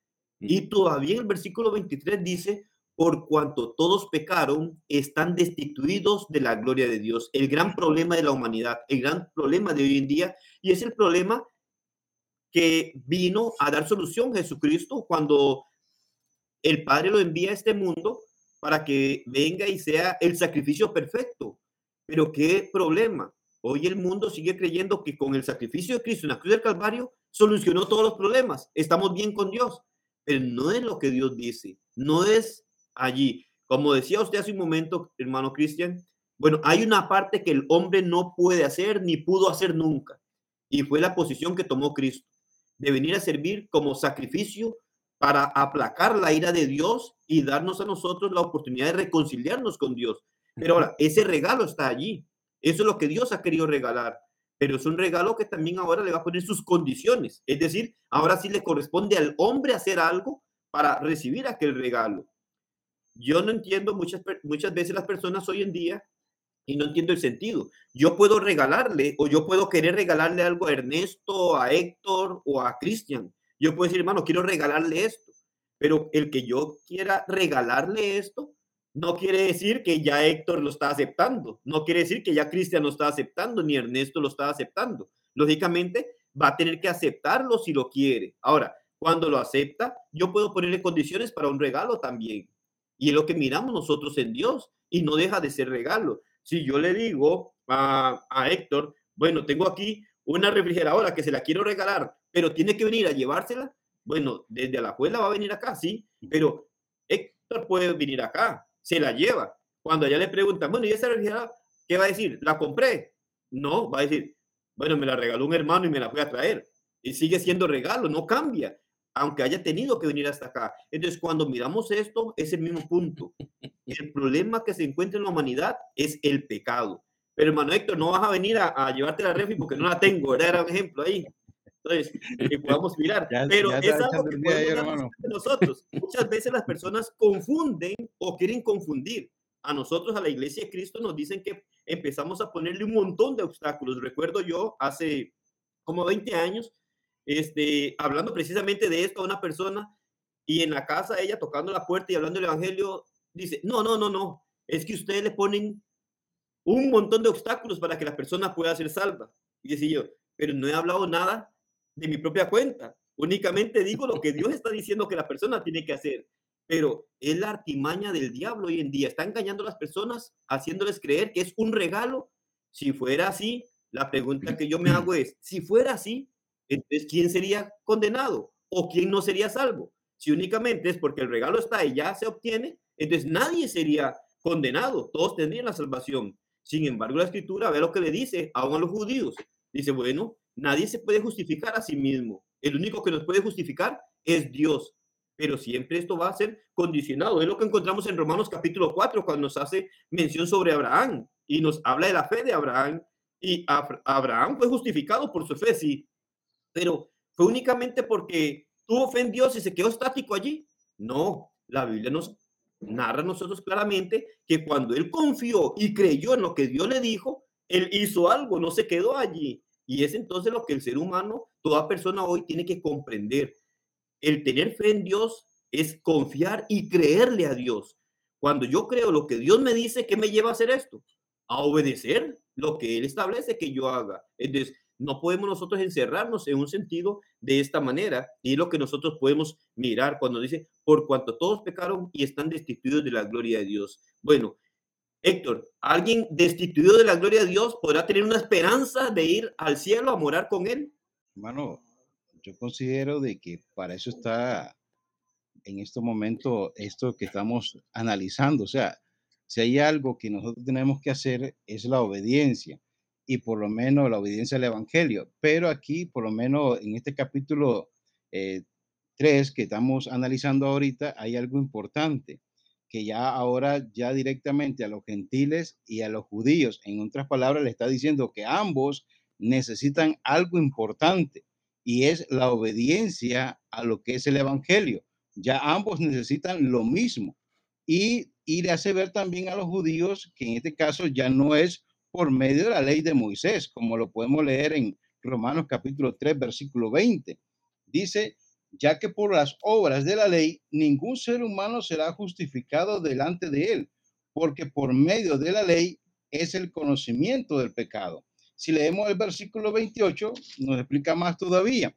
Y todavía el versículo 23 dice, por cuanto todos pecaron, están destituidos de la gloria de Dios. El gran problema de la humanidad, el gran problema de hoy en día, y es el problema que vino a dar solución Jesucristo cuando el Padre lo envía a este mundo para que venga y sea el sacrificio perfecto. Pero qué problema, hoy el mundo sigue creyendo que con el sacrificio de Cristo en la cruz del Calvario solucionó todos los problemas, estamos bien con Dios, pero no es lo que Dios dice, no es allí. Como decía usted hace un momento, hermano Cristian, bueno, hay una parte que el hombre no puede hacer ni pudo hacer nunca, y fue la posición que tomó Cristo, de venir a servir como sacrificio para aplacar la ira de Dios y darnos a nosotros la oportunidad de reconciliarnos con Dios. Pero ahora, ese regalo está allí. Eso es lo que Dios ha querido regalar. Pero es un regalo que también ahora le va a poner sus condiciones. Es decir, ahora sí le corresponde al hombre hacer algo para recibir aquel regalo. Yo no entiendo muchas, muchas veces las personas hoy en día y no entiendo el sentido. Yo puedo regalarle o yo puedo querer regalarle algo a Ernesto, a Héctor o a Cristian. Yo puedo decir, hermano, quiero regalarle esto. Pero el que yo quiera regalarle esto no quiere decir que ya Héctor lo está aceptando, no quiere decir que ya Cristian lo está aceptando, ni Ernesto lo está aceptando. Lógicamente, va a tener que aceptarlo si lo quiere. Ahora, cuando lo acepta, yo puedo ponerle condiciones para un regalo también. Y es lo que miramos nosotros en Dios y no deja de ser regalo. Si yo le digo a, a Héctor, bueno, tengo aquí una refrigeradora que se la quiero regalar, pero tiene que venir a llevársela, bueno, desde la escuela va a venir acá, sí, pero Héctor puede venir acá, se la lleva. Cuando allá le preguntan, bueno, ¿y esa refrigeradora qué va a decir? ¿La compré? No, va a decir, bueno, me la regaló un hermano y me la fui a traer. Y sigue siendo regalo, no cambia, aunque haya tenido que venir hasta acá. Entonces, cuando miramos esto, es el mismo punto. El problema que se encuentra en la humanidad es el pecado. Pero hermano Héctor, no vas a venir a, llevarte la refri porque no la tengo, ¿verdad? Era un ejemplo ahí. Entonces, que podamos mirar. Pero es algo que podemos nosotros. Muchas veces las personas confunden o quieren confundir. A nosotros, a la iglesia de Cristo, nos dicen que empezamos a ponerle un montón de obstáculos. Recuerdo yo hace como 20 años, este, hablando precisamente de esto a una persona y en la casa ella tocando la puerta y hablando el evangelio, dice, no, no, no, no, es que ustedes le ponen un montón de obstáculos para que la persona pueda ser salva. Y decía yo, pero no he hablado nada de mi propia cuenta. Únicamente digo lo que Dios está diciendo que la persona tiene que hacer. Pero es la artimaña del diablo hoy en día. Está engañando a las personas, haciéndoles creer que es un regalo. Si fuera así, la pregunta que yo me hago es, si fuera así, entonces, ¿quién sería condenado? ¿O quién no sería salvo? Si únicamente es porque el regalo está y ya se obtiene, entonces nadie sería condenado. Todos tendrían la salvación. Sin embargo, la escritura ve lo que le dice aún a los judíos. Dice, bueno, Nadie se puede justificar a sí mismo. El único que nos puede justificar es Dios. Pero siempre esto va a ser condicionado. Es lo que encontramos en Romanos capítulo 4, cuando nos hace mención sobre Abraham y nos habla de la fe de Abraham. Y Abraham fue justificado por su fe, sí. Pero fue únicamente porque tuvo fe en Dios y se quedó estático allí. No, la Biblia nos narra a nosotros claramente que cuando él confió y creyó en lo que Dios le dijo, él hizo algo, no se quedó allí. Y es entonces lo que el ser humano, toda persona hoy tiene que comprender. El tener fe en Dios es confiar y creerle a Dios. Cuando yo creo lo que Dios me dice, ¿qué me lleva a hacer esto? A obedecer lo que Él establece que yo haga. Entonces, no podemos nosotros encerrarnos en un sentido de esta manera. Y lo que nosotros podemos mirar cuando dice, por cuanto todos pecaron y están destituidos de la gloria de Dios. Bueno, Héctor, ¿alguien destituido de la gloria de Dios podrá tener una esperanza de ir al cielo a morar con Él? Hermano, yo considero de que para eso está en este momento esto que estamos analizando. O sea, si hay algo que nosotros tenemos que hacer es la obediencia y por lo menos la obediencia al Evangelio. Pero aquí, por lo menos en este capítulo 3 eh, que estamos analizando ahorita, hay algo importante que ya ahora ya directamente a los gentiles y a los judíos, en otras palabras, le está diciendo que ambos necesitan algo importante y es la obediencia a lo que es el Evangelio. Ya ambos necesitan lo mismo. Y, y le hace ver también a los judíos que en este caso ya no es por medio de la ley de Moisés, como lo podemos leer en Romanos capítulo 3, versículo 20. Dice, ya que por las obras de la ley ningún ser humano será justificado delante de él, porque por medio de la ley es el conocimiento del pecado. Si leemos el versículo 28, nos explica más todavía.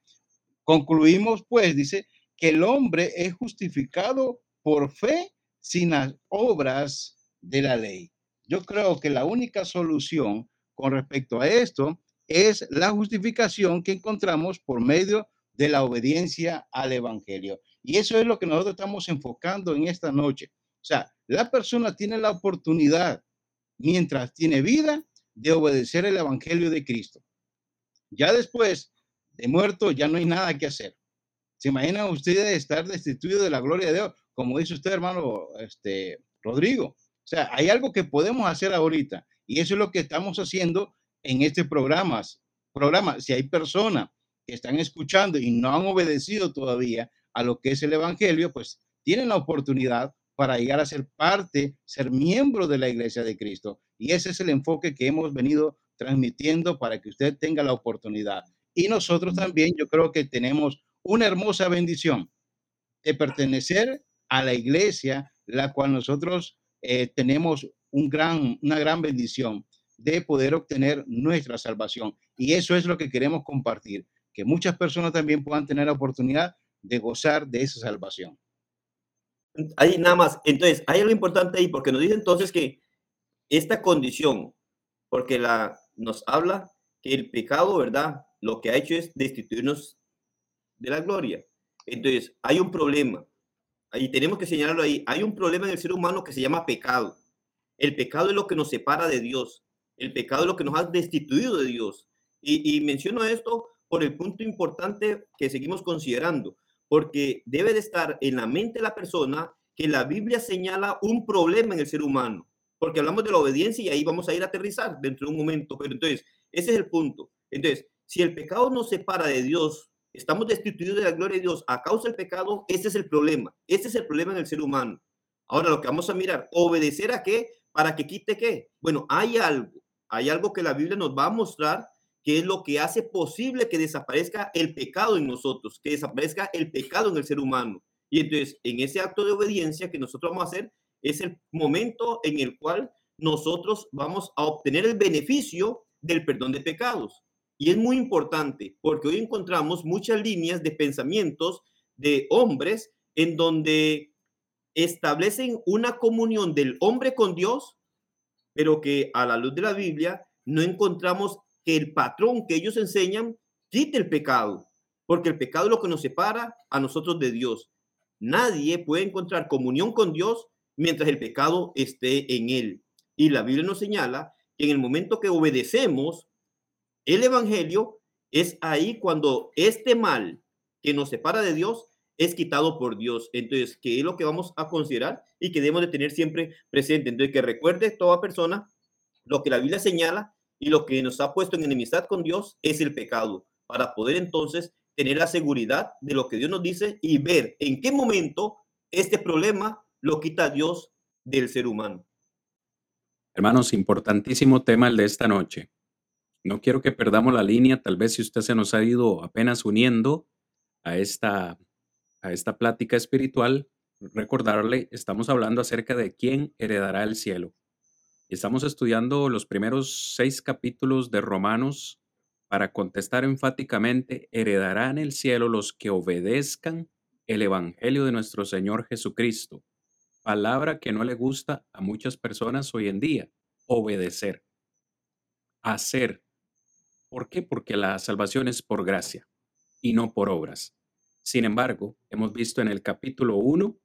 Concluimos, pues, dice, que el hombre es justificado por fe sin las obras de la ley. Yo creo que la única solución con respecto a esto es la justificación que encontramos por medio de la obediencia al Evangelio. Y eso es lo que nosotros estamos enfocando en esta noche. O sea, la persona tiene la oportunidad, mientras tiene vida, de obedecer el Evangelio de Cristo. Ya después de muerto, ya no hay nada que hacer. ¿Se imaginan ustedes estar destituido de la gloria de Dios? Como dice usted, hermano este, Rodrigo. O sea, hay algo que podemos hacer ahorita y eso es lo que estamos haciendo en este programa. programa. Si hay personas que están escuchando y no han obedecido todavía a lo que es el Evangelio, pues tienen la oportunidad para llegar a ser parte, ser miembro de la Iglesia de Cristo. Y ese es el enfoque que hemos venido transmitiendo para que usted tenga la oportunidad. Y nosotros también, yo creo que tenemos una hermosa bendición de pertenecer a la iglesia, la cual nosotros eh, tenemos un gran, una gran bendición de poder obtener nuestra salvación. Y eso es lo que queremos compartir, que muchas personas también puedan tener la oportunidad de gozar de esa salvación. Ahí nada más. Entonces, hay algo importante ahí, porque nos dice entonces que esta condición, porque la, nos habla que el pecado, ¿verdad? Lo que ha hecho es destituirnos de la gloria. Entonces, hay un problema. Ahí tenemos que señalarlo ahí. Hay un problema en el ser humano que se llama pecado. El pecado es lo que nos separa de Dios. El pecado es lo que nos ha destituido de Dios. Y, y menciono esto por el punto importante que seguimos considerando, porque debe de estar en la mente de la persona que la Biblia señala un problema en el ser humano, porque hablamos de la obediencia y ahí vamos a ir a aterrizar dentro de un momento, pero entonces, ese es el punto. Entonces, si el pecado nos separa de Dios, estamos destituidos de la gloria de Dios a causa del pecado, ese es el problema. Ese es el problema en el ser humano. Ahora lo que vamos a mirar, obedecer a qué para que quite qué. Bueno, hay algo, hay algo que la Biblia nos va a mostrar que es lo que hace posible que desaparezca el pecado en nosotros, que desaparezca el pecado en el ser humano. Y entonces, en ese acto de obediencia que nosotros vamos a hacer, es el momento en el cual nosotros vamos a obtener el beneficio del perdón de pecados. Y es muy importante porque hoy encontramos muchas líneas de pensamientos de hombres en donde establecen una comunión del hombre con Dios, pero que a la luz de la Biblia no encontramos que el patrón que ellos enseñan quite el pecado, porque el pecado es lo que nos separa a nosotros de Dios. Nadie puede encontrar comunión con Dios mientras el pecado esté en él. Y la Biblia nos señala que en el momento que obedecemos el Evangelio, es ahí cuando este mal que nos separa de Dios es quitado por Dios. Entonces, que es lo que vamos a considerar y que debemos de tener siempre presente. Entonces, que recuerde toda persona lo que la Biblia señala y lo que nos ha puesto en enemistad con Dios es el pecado, para poder entonces tener la seguridad de lo que Dios nos dice y ver en qué momento este problema lo quita Dios del ser humano. Hermanos, importantísimo tema el de esta noche. No quiero que perdamos la línea, tal vez si usted se nos ha ido apenas uniendo a esta, a esta plática espiritual, recordarle, estamos hablando acerca de quién heredará el cielo. Estamos estudiando los primeros seis capítulos de Romanos para contestar enfáticamente, heredarán el cielo los que obedezcan el Evangelio de nuestro Señor Jesucristo. Palabra que no le gusta a muchas personas hoy en día, obedecer, hacer, ¿Por qué? Porque la salvación es por gracia y no por obras. Sin embargo, hemos visto en el capítulo 1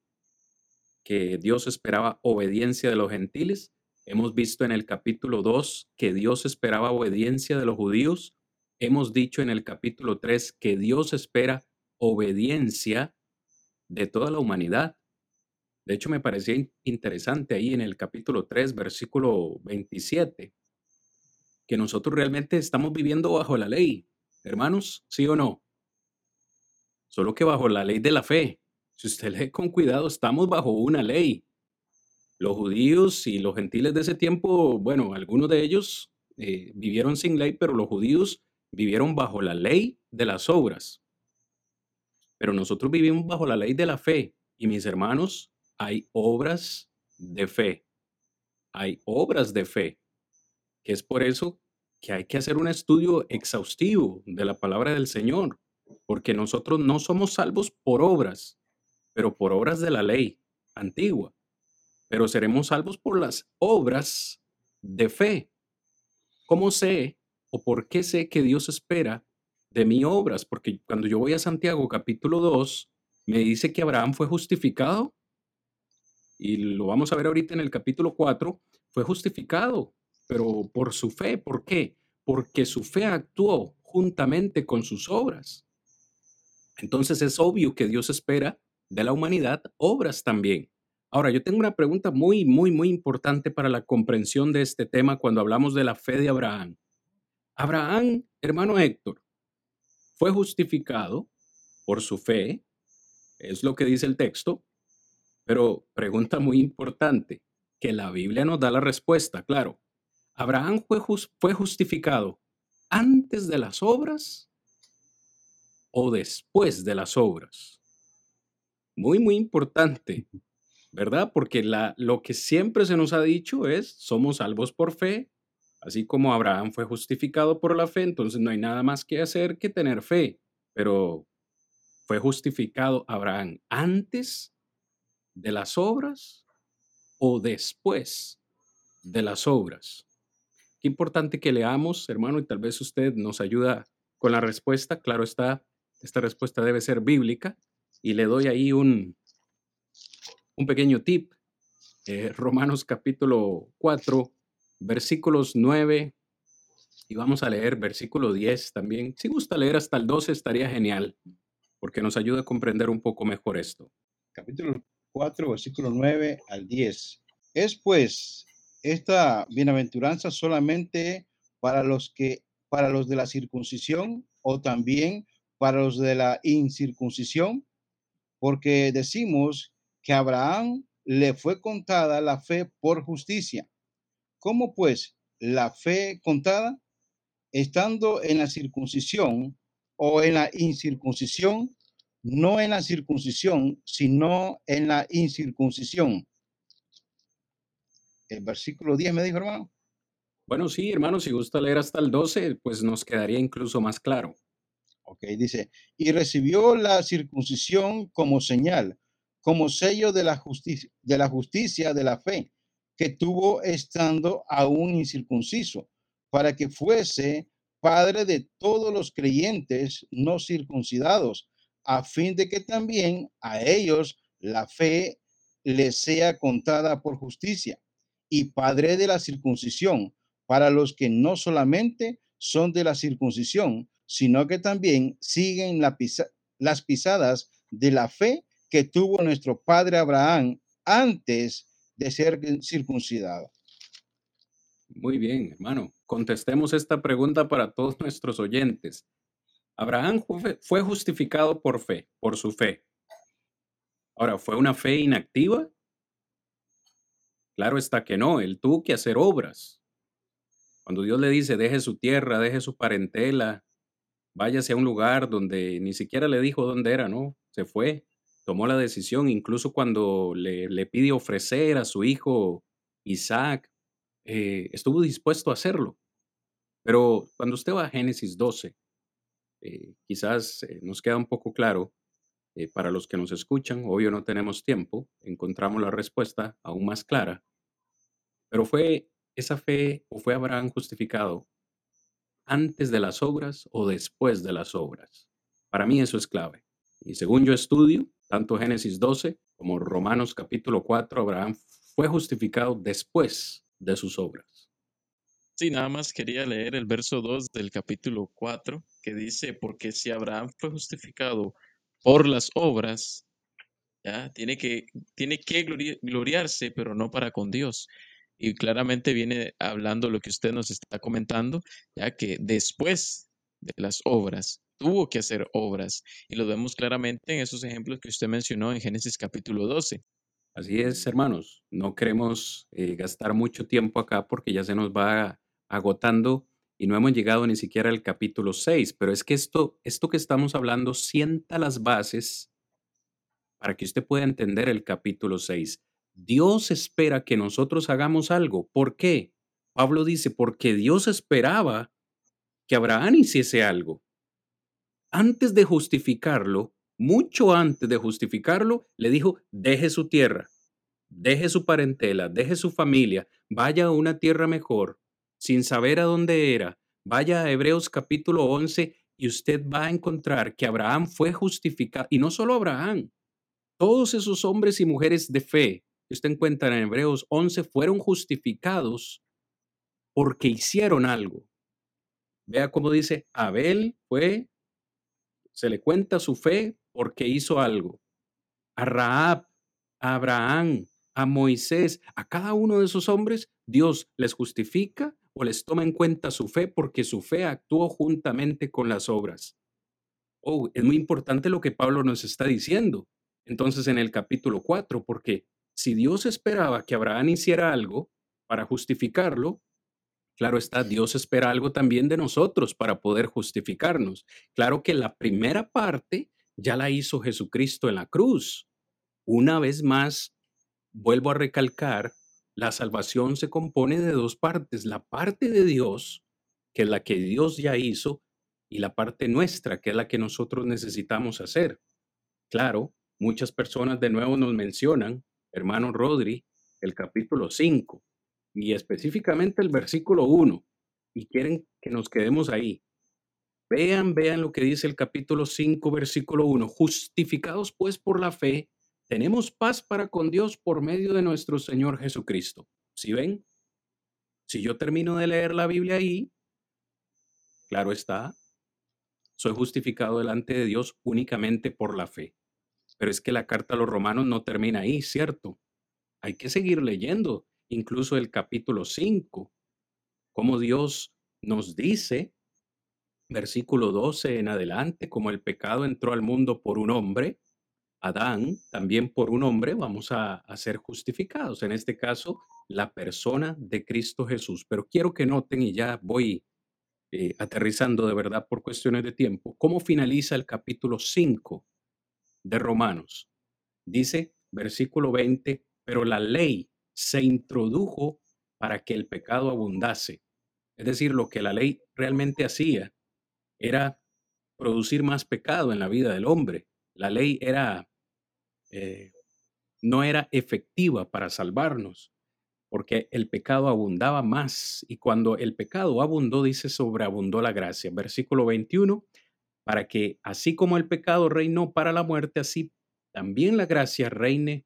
que Dios esperaba obediencia de los gentiles. Hemos visto en el capítulo 2 que Dios esperaba obediencia de los judíos. Hemos dicho en el capítulo 3 que Dios espera obediencia de toda la humanidad. De hecho, me parecía interesante ahí en el capítulo 3, versículo 27, que nosotros realmente estamos viviendo bajo la ley, hermanos, ¿sí o no? Solo que bajo la ley de la fe. Si usted lee con cuidado, estamos bajo una ley. Los judíos y los gentiles de ese tiempo, bueno, algunos de ellos eh, vivieron sin ley, pero los judíos vivieron bajo la ley de las obras. Pero nosotros vivimos bajo la ley de la fe. Y mis hermanos, hay obras de fe. Hay obras de fe que es por eso que hay que hacer un estudio exhaustivo de la palabra del Señor, porque nosotros no somos salvos por obras, pero por obras de la ley antigua, pero seremos salvos por las obras de fe. ¿cómo sé o por qué sé que Dios espera de mí obras? Porque cuando yo voy a Santiago capítulo 2, me dice que Abraham fue justificado y lo vamos a ver ahorita en el capítulo 4, fue justificado, pero por su fe. ¿Por qué? Porque su fe actuó juntamente con sus obras. Entonces es obvio que Dios espera de la humanidad obras también. Ahora, yo tengo una pregunta muy, muy, muy importante para la comprensión de este tema cuando hablamos de la fe de Abraham. Abraham, hermano Héctor, fue justificado por su fe, es lo que dice el texto, pero pregunta muy importante, que la Biblia nos da la respuesta, claro. ¿Abraham fue, fue justificado antes de las obras o después de las obras? Muy, muy importante, ¿verdad? Porque lo que siempre se nos ha dicho es, somos salvos por fe, así como Abraham fue justificado por la fe, entonces no hay nada más que hacer que tener fe, pero fue justificado Abraham antes de las obras o después de las obras? Qué importante que leamos, hermano, y tal vez usted nos ayuda con la respuesta. Claro está, esta respuesta debe ser bíblica y le doy ahí un, un pequeño tip. Eh, Romanos capítulo 4, versículos 9 y vamos a leer versículo 10 también. Si gusta leer hasta el 12 estaría genial porque nos ayuda a comprender un poco mejor esto. Capítulo 4, versículo 9 al 10. Es pues esta bienaventuranza solamente para los que para los de la circuncisión o también para los de la incircuncisión, porque decimos que a Abraham le fue contada la fe por justicia. ¿Cómo pues la fe contada? Estando en la circuncisión o en la incircuncisión, no en la circuncisión, sino en la incircuncisión. El versículo 10 me dijo, hermano. Bueno, sí, hermano, si gusta leer hasta el 12, pues nos quedaría incluso más claro. Ok, dice, y recibió la circuncisión como señal, como sello de la justicia, de la justicia de la fe, que tuvo estando aún incircunciso, para que fuese padre de todos los creyentes no circuncidados, a fin de que también a ellos la fe les sea contada por justicia, y padre de la circuncisión, para los que no solamente son de la circuncisión, sino que también siguen las pisadas de la fe que tuvo nuestro padre Abraham antes de ser circuncidado. Muy bien, hermano. Contestemos esta pregunta para todos nuestros oyentes. Abraham fue justificado por fe, por su fe. Ahora, ¿fue una fe inactiva? Claro está que no, él tuvo que hacer obras. Cuando Dios le dice, deje su tierra, deje su parentela, váyase a un lugar donde ni siquiera le dijo dónde era, ¿no? Se fue, tomó la decisión, incluso cuando le, le pide ofrecer a su hijo Isaac, eh, estuvo dispuesto a hacerlo. Pero cuando usted va a Génesis 12, eh, quizás eh, nos queda un poco claro para los que nos escuchan, obvio no tenemos tiempo, encontramos la respuesta aún más clara, pero fue esa fe o fue Abraham justificado antes de las obras o después de las obras. Para mí eso es clave. Y según yo estudio, tanto Génesis 12 como Romanos capítulo 4, Abraham fue justificado después de sus obras. Sí, nada más quería leer el verso 2 del capítulo 4, que dice, porque si Abraham fue justificado por las obras, ya tiene que, tiene que gloriarse, pero no para con Dios. Y claramente viene hablando lo que usted nos está comentando, ya que después de las obras, tuvo que hacer obras. Y lo vemos claramente en esos ejemplos que usted mencionó en Génesis capítulo 12. Así es, hermanos. No queremos eh, gastar mucho tiempo acá porque ya se nos va agotando y no hemos llegado ni siquiera al capítulo 6, pero es que esto, esto que estamos hablando sienta las bases para que usted pueda entender el capítulo 6. Dios espera que nosotros hagamos algo. ¿Por qué? Pablo dice, porque Dios esperaba que Abraham hiciese algo. Antes de justificarlo, mucho antes de justificarlo, le dijo, deje su tierra, deje su parentela, deje su familia, vaya a una tierra mejor sin saber a dónde era, vaya a Hebreos capítulo 11 y usted va a encontrar que Abraham fue justificado, y no solo Abraham, todos esos hombres y mujeres de fe que usted encuentra en Hebreos 11 fueron justificados porque hicieron algo. Vea cómo dice, Abel fue, se le cuenta su fe porque hizo algo. A Raab, a Abraham, a Moisés, a cada uno de esos hombres, Dios les justifica o les toma en cuenta su fe porque su fe actuó juntamente con las obras. Oh, es muy importante lo que Pablo nos está diciendo. Entonces en el capítulo 4, porque si Dios esperaba que Abraham hiciera algo para justificarlo, claro está, Dios espera algo también de nosotros para poder justificarnos. Claro que la primera parte ya la hizo Jesucristo en la cruz. Una vez más, vuelvo a recalcar, la salvación se compone de dos partes, la parte de Dios, que es la que Dios ya hizo, y la parte nuestra, que es la que nosotros necesitamos hacer. Claro, muchas personas de nuevo nos mencionan, hermano Rodri, el capítulo 5 y específicamente el versículo 1, y quieren que nos quedemos ahí. Vean, vean lo que dice el capítulo 5, versículo 1. Justificados pues por la fe, tenemos paz para con Dios por medio de nuestro Señor Jesucristo. ¿Sí ven? Si yo termino de leer la Biblia ahí, claro está, soy justificado delante de Dios únicamente por la fe. Pero es que la carta a los romanos no termina ahí, ¿cierto? Hay que seguir leyendo, incluso el capítulo 5, como Dios nos dice, versículo 12 en adelante, como el pecado entró al mundo por un hombre, Adán, también por un hombre, vamos a, ser justificados. En este caso, la persona de Cristo Jesús. Pero quiero que noten, y ya voy eh, aterrizando de verdad por cuestiones de tiempo, cómo finaliza el capítulo 5 de Romanos. Dice, versículo 20, pero la ley se introdujo para que el pecado abundase. Es decir, lo que la ley realmente hacía era producir más pecado en la vida del hombre. La ley era eh, no era efectiva para salvarnos, porque el pecado abundaba más. Y cuando el pecado abundó, dice, sobreabundó la gracia. Versículo 21, para que así como el pecado reinó para la muerte, así también la gracia reine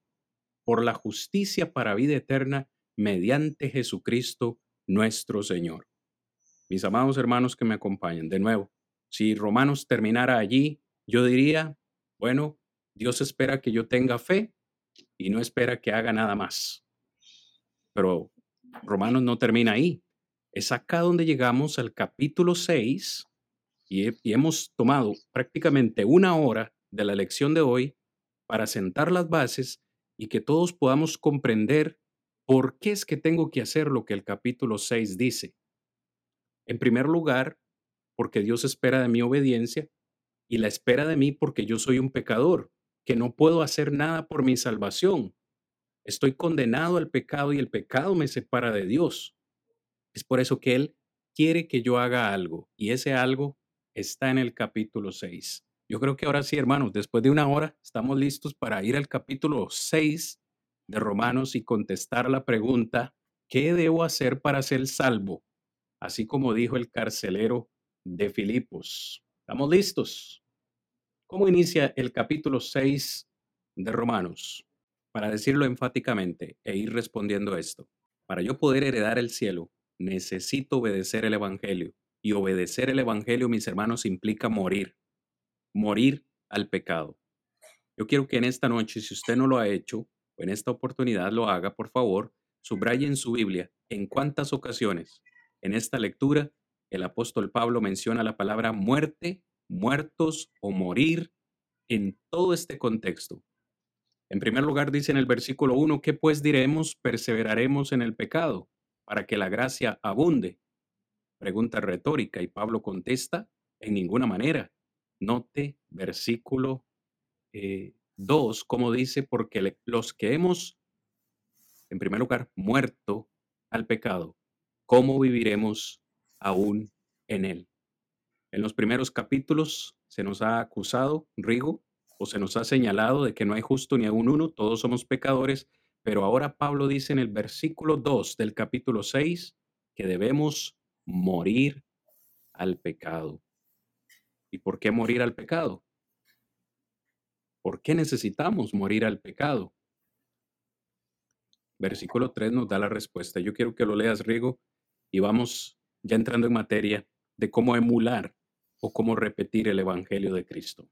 por la justicia para vida eterna mediante Jesucristo nuestro Señor. Mis amados hermanos que me acompañan, de nuevo, si Romanos terminara allí, yo diría, bueno, Dios espera que yo tenga fe y no espera que haga nada más. Pero Romanos no termina ahí. Es acá donde llegamos al capítulo 6 y, y hemos tomado prácticamente una hora de la lección de hoy para sentar las bases y que todos podamos comprender por qué es que tengo que hacer lo que el capítulo 6 dice. En primer lugar, porque Dios espera de mi obediencia y la espera de mí porque yo soy un pecador que no puedo hacer nada por mi salvación. Estoy condenado al pecado y el pecado me separa de Dios. Es por eso que Él quiere que yo haga algo y ese algo está en el capítulo 6. Yo creo que ahora sí, hermanos, después de una hora estamos listos para ir al capítulo 6 de Romanos y contestar la pregunta, ¿qué debo hacer para ser salvo? Así como dijo el carcelero de Filipos. ¿Estamos listos? ¿Cómo inicia el capítulo 6 de Romanos? Para decirlo enfáticamente e ir respondiendo esto. Para yo poder heredar el cielo, necesito obedecer el Evangelio. Y obedecer el Evangelio, mis hermanos, implica morir. Morir al pecado. Yo quiero que en esta noche, si usted no lo ha hecho, o en esta oportunidad lo haga, por favor, subraye en su Biblia en cuántas ocasiones en esta lectura el apóstol Pablo menciona la palabra muerte muertos o morir en todo este contexto. En primer lugar, dice en el versículo 1, ¿qué pues diremos? Perseveraremos en el pecado para que la gracia abunde. Pregunta retórica y Pablo contesta, en ninguna manera. Note versículo 2, eh, como dice, porque los que hemos, en primer lugar, muerto al pecado, ¿cómo viviremos aún en él? En los primeros capítulos se nos ha acusado, Rigo, o se nos ha señalado de que no hay justo ni aún uno, todos somos pecadores, pero ahora Pablo dice en el versículo 2 del capítulo 6, que debemos morir al pecado. ¿Y por qué morir al pecado? ¿Por qué necesitamos morir al pecado? Versículo 3 nos da la respuesta. Yo quiero que lo leas, Rigo, y vamos ya entrando en materia de cómo emular o cómo repetir el Evangelio de Cristo.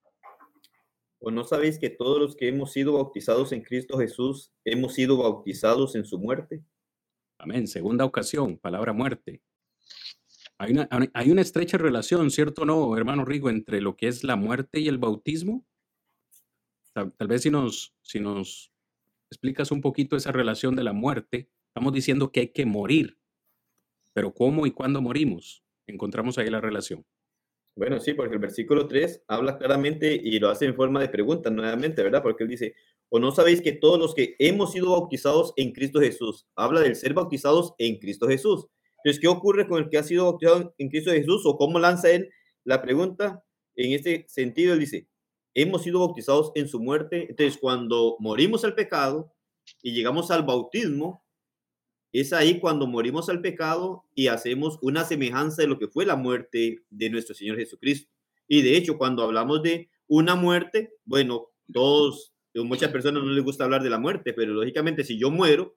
¿O no sabéis que todos los que hemos sido bautizados en Cristo Jesús hemos sido bautizados en su muerte? Amén. Segunda ocasión, palabra muerte. Hay una, estrecha relación, ¿cierto o no, hermano Rigo, entre lo que es la muerte y el bautismo? Tal, tal vez si nos, si nos explicas un poquito esa relación de la muerte, estamos diciendo que hay que morir, pero ¿cómo y cuándo morimos? Encontramos ahí la relación. Bueno, sí, porque el versículo 3 habla claramente y lo hace en forma de pregunta nuevamente, ¿verdad? Porque él dice, ¿o no sabéis que todos los que hemos sido bautizados en Cristo Jesús, habla del ser bautizados en Cristo Jesús? Entonces, ¿qué ocurre con el que ha sido bautizado en Cristo Jesús o cómo lanza él la pregunta? En este sentido, él dice, hemos sido bautizados en su muerte. Entonces, cuando morimos al pecado y llegamos al bautismo, es ahí cuando morimos al pecado y hacemos una semejanza de lo que fue la muerte de nuestro Señor Jesucristo. Y de hecho, cuando hablamos de una muerte, bueno, todos, muchas personas no les gusta hablar de la muerte, pero lógicamente si yo muero,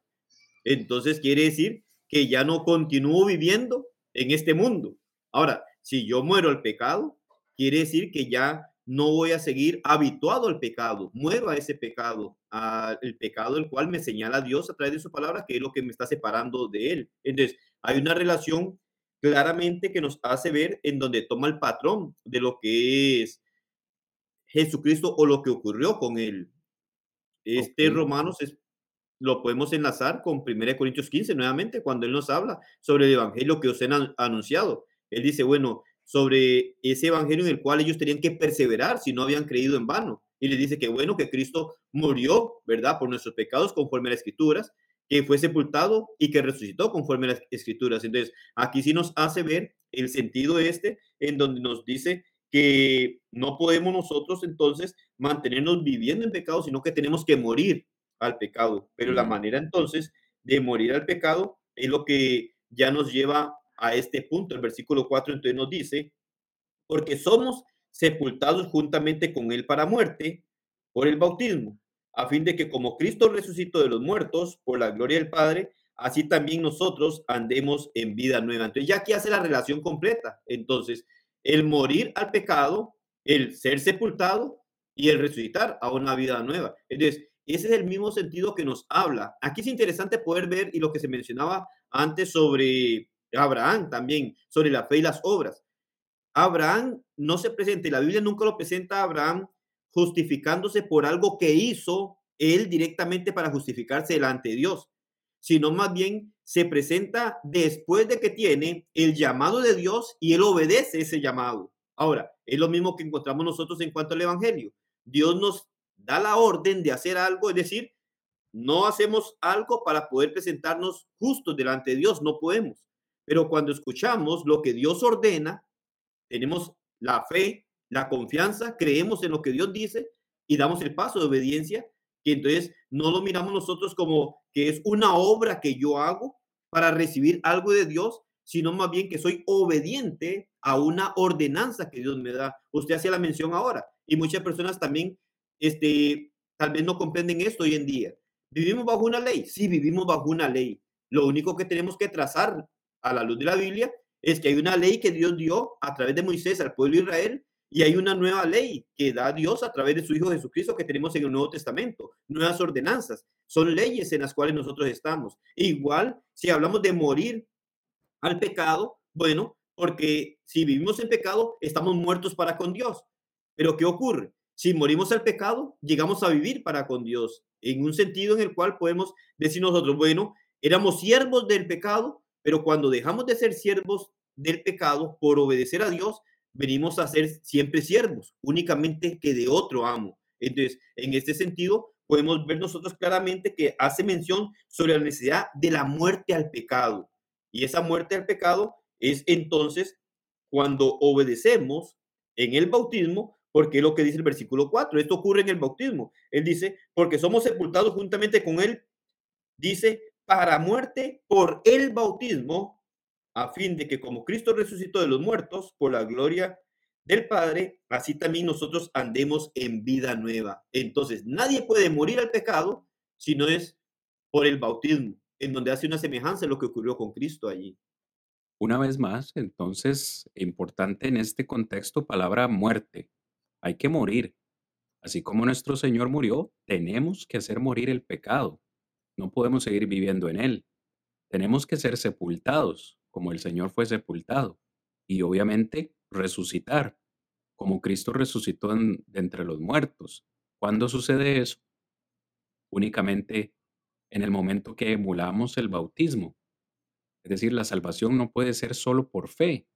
entonces quiere decir que ya no continúo viviendo en este mundo. Ahora, si yo muero al pecado, quiere decir que ya no voy a seguir habituado al pecado, muero a ese pecado, al pecado el cual me señala Dios a través de su palabra, que es lo que me está separando de él. Entonces, hay una relación claramente que nos hace ver en donde toma el patrón de lo que es Jesucristo o lo que ocurrió con él. Este Romanos es, lo podemos enlazar con 1 Corintios 15 nuevamente, cuando él nos habla sobre el evangelio que os han anunciado. Él dice, bueno, sobre ese evangelio en el cual ellos tenían que perseverar si no habían creído en vano. Y les dice que bueno, que Cristo murió, ¿verdad? Por nuestros pecados conforme a las escrituras, que fue sepultado y que resucitó conforme a las escrituras. Entonces, aquí sí nos hace ver el sentido este, en donde nos dice que no podemos nosotros entonces mantenernos viviendo en pecado, sino que tenemos que morir al pecado. Pero la manera entonces de morir al pecado es lo que ya nos lleva a este punto. El versículo 4 entonces nos dice, porque somos sepultados juntamente con él para muerte por el bautismo, a fin de que como Cristo resucitó de los muertos por la gloria del Padre, así también nosotros andemos en vida nueva. Entonces ya aquí hace la relación completa. Entonces, el morir al pecado, el ser sepultado y el resucitar a una vida nueva. Entonces, ese es el mismo sentido que nos habla. Aquí es interesante poder ver y lo que se mencionaba antes sobre Abraham también, sobre la fe y las obras. Abraham no se presenta, y la Biblia nunca lo presenta a Abraham justificándose por algo que hizo él directamente para justificarse delante de Dios, sino más bien se presenta después de que tiene el llamado de Dios y él obedece ese llamado. Ahora, es lo mismo que encontramos nosotros en cuanto al Evangelio. Dios nos da la orden de hacer algo, es decir, no hacemos algo para poder presentarnos justos delante de Dios, no podemos. Pero cuando escuchamos lo que Dios ordena, tenemos la fe, la confianza, creemos en lo que Dios dice y damos el paso de obediencia, que entonces no lo miramos nosotros como que es una obra que yo hago para recibir algo de Dios, sino más bien que soy obediente a una ordenanza que Dios me da. Usted hacía la mención ahora y muchas personas también, este, tal vez no comprenden esto hoy en día. ¿Vivimos bajo una ley? Sí, vivimos bajo una ley. Lo único que tenemos que trazar a la luz de la Biblia es que hay una ley que Dios dio a través de Moisés al pueblo de Israel y hay una nueva ley que da Dios a través de su Hijo Jesucristo que tenemos en el Nuevo Testamento. Nuevas ordenanzas. Son leyes en las cuales nosotros estamos. igual, si hablamos de morir al pecado, bueno, porque si vivimos en pecado, estamos muertos para con Dios. Pero ¿qué ocurre? Si morimos al pecado, llegamos a vivir para con Dios, en un sentido en el cual podemos decir nosotros, bueno, éramos siervos del pecado, pero cuando dejamos de ser siervos del pecado por obedecer a Dios, venimos a ser siempre siervos, únicamente que de otro amo. Entonces, en este sentido, podemos ver nosotros claramente que hace mención sobre la necesidad de la muerte al pecado. Y esa muerte al pecado es entonces cuando obedecemos en el bautismo, porque es lo que dice el versículo 4. Esto ocurre en el bautismo. Él dice, porque somos sepultados juntamente con él, dice, para muerte por el bautismo, a fin de que como Cristo resucitó de los muertos por la gloria del Padre, así también nosotros andemos en vida nueva. Entonces, nadie puede morir al pecado si no es por el bautismo, en donde hace una semejanza a lo que ocurrió con Cristo allí. Una vez más, entonces, importante en este contexto, palabra muerte. Hay que morir. Así como nuestro Señor murió, tenemos que hacer morir el pecado. No podemos seguir viviendo en él. Tenemos que ser sepultados, como el Señor fue sepultado. Y obviamente resucitar, como Cristo resucitó de entre los muertos. ¿Cuándo sucede eso? Únicamente en el momento que emulamos el bautismo. Es decir, la salvación no puede ser solo por fe.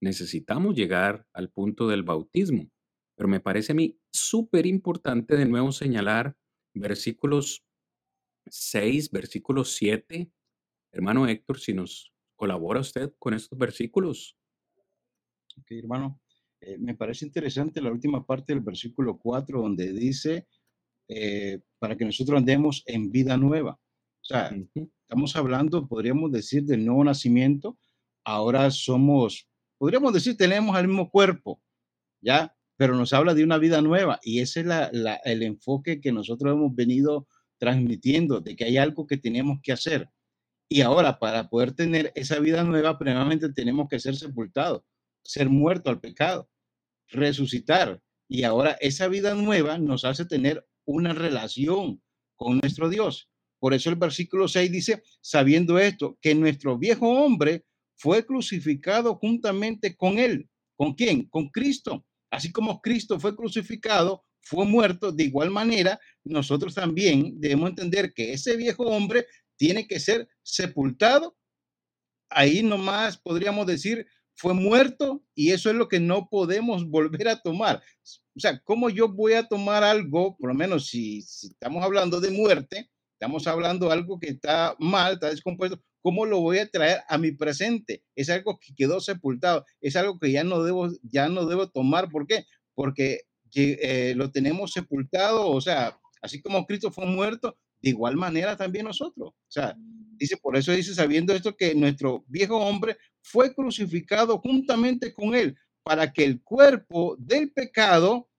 Necesitamos llegar al punto del bautismo. Pero me parece a mí súper importante de nuevo señalar versículos 6, versículo 7. Hermano Héctor, si nos colabora usted con estos versículos. Ok, hermano. Eh, me parece interesante la última parte del versículo 4, donde dice, eh, para que nosotros andemos en vida nueva. O sea, estamos hablando, podríamos decir, del nuevo nacimiento. Ahora somos, podríamos decir, tenemos el mismo cuerpo, ¿ya? Pero nos habla de una vida nueva y ese es el enfoque que nosotros hemos venido transmitiendo, de que hay algo que tenemos que hacer. Y ahora, para poder tener esa vida nueva, primeramente tenemos que ser sepultados, ser muerto al pecado, resucitar. Y ahora esa vida nueva nos hace tener una relación con nuestro Dios. Por eso el versículo 6 dice, sabiendo esto, que nuestro viejo hombre fue crucificado juntamente con él. ¿Con quién? Con Cristo. Así como Cristo fue crucificado, fue muerto, de igual manera, nosotros también debemos entender que ese viejo hombre tiene que ser sepultado. Ahí nomás podríamos decir, fue muerto y eso es lo que no podemos volver a tomar. O sea, ¿cómo yo voy a tomar algo, por lo menos si, estamos hablando de muerte, estamos hablando de algo que está mal, está descompuesto, ¿cómo lo voy a traer a mi presente? Es algo que quedó sepultado, es algo que ya no debo, ya no debo tomar. ¿Por qué? Porque eh, lo tenemos sepultado, o sea, así como Cristo fue muerto, de igual manera también nosotros. O sea, dice, por eso dice, sabiendo esto, que nuestro viejo hombre fue crucificado juntamente con él, para que el cuerpo del pecado,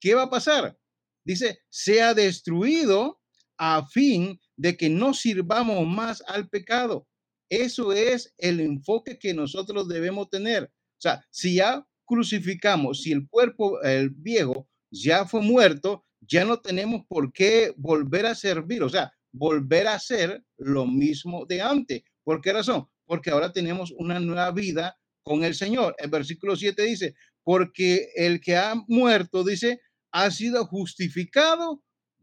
¿qué va a pasar? Dice, sea destruido a fin de que no sirvamos más al pecado. Eso es el enfoque que nosotros debemos tener. O sea, si ya crucificamos, si el cuerpo, el viejo, ya fue muerto, ya no tenemos por qué volver a servir, o sea, volver a hacer lo mismo de antes. ¿Por qué razón? Porque ahora tenemos una nueva vida con el Señor. El versículo 7 dice, porque el que ha muerto, dice, ha sido justificado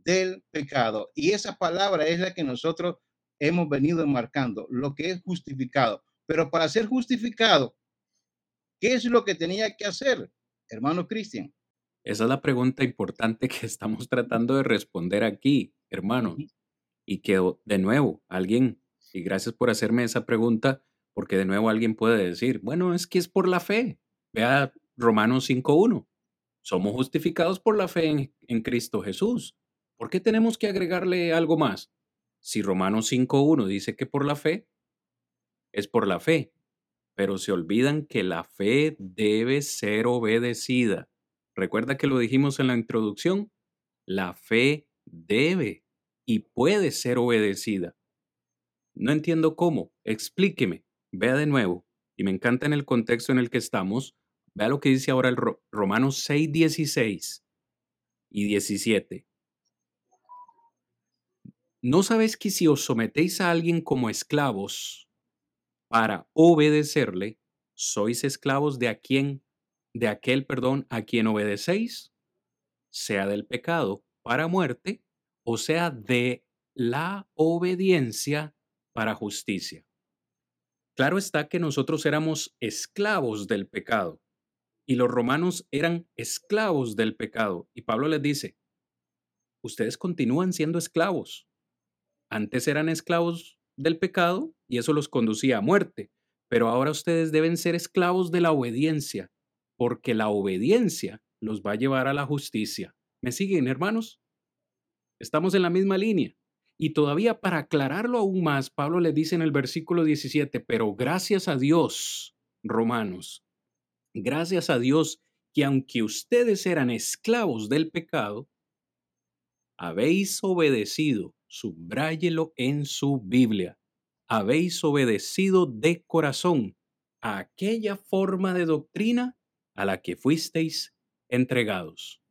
del pecado. Y esa palabra es la que nosotros hemos venido marcando, lo que es justificado. Pero para ser justificado, ¿qué es lo que tenía que hacer, hermano Cristian? Esa es la pregunta importante que estamos tratando de responder aquí, hermanos. Y que de nuevo, alguien, y gracias por hacerme esa pregunta, porque de nuevo alguien puede decir, bueno, es que es por la fe. Vea Romanos 5.1. Somos justificados por la fe en, en Cristo Jesús. ¿Por qué tenemos que agregarle algo más? Si Romanos 5.1 dice que por la fe, es por la fe, pero se olvidan que la fe debe ser obedecida. Recuerda que lo dijimos en la introducción, la fe debe y puede ser obedecida. No entiendo cómo, explíqueme, vea de nuevo, y me encanta en el contexto en el que estamos, vea lo que dice ahora el Romanos 6, 16 y 17. ¿No sabéis que si os sometéis a alguien como esclavos para obedecerle, sois esclavos de a quien de aquel perdón a quien obedecéis, sea del pecado para muerte, o sea de la obediencia para justicia. Claro está que nosotros éramos esclavos del pecado y los romanos eran esclavos del pecado. Y Pablo les dice, ustedes continúan siendo esclavos. Antes eran esclavos del pecado y eso los conducía a muerte, pero ahora ustedes deben ser esclavos de la obediencia porque la obediencia los va a llevar a la justicia. ¿Me siguen, hermanos? Estamos en la misma línea. Y todavía para aclararlo aún más, Pablo le dice en el versículo 17, pero gracias a Dios, romanos, gracias a Dios que aunque ustedes eran esclavos del pecado, habéis obedecido, subráyelo en su Biblia, habéis obedecido de corazón a aquella forma de doctrina a la que fuisteis entregados.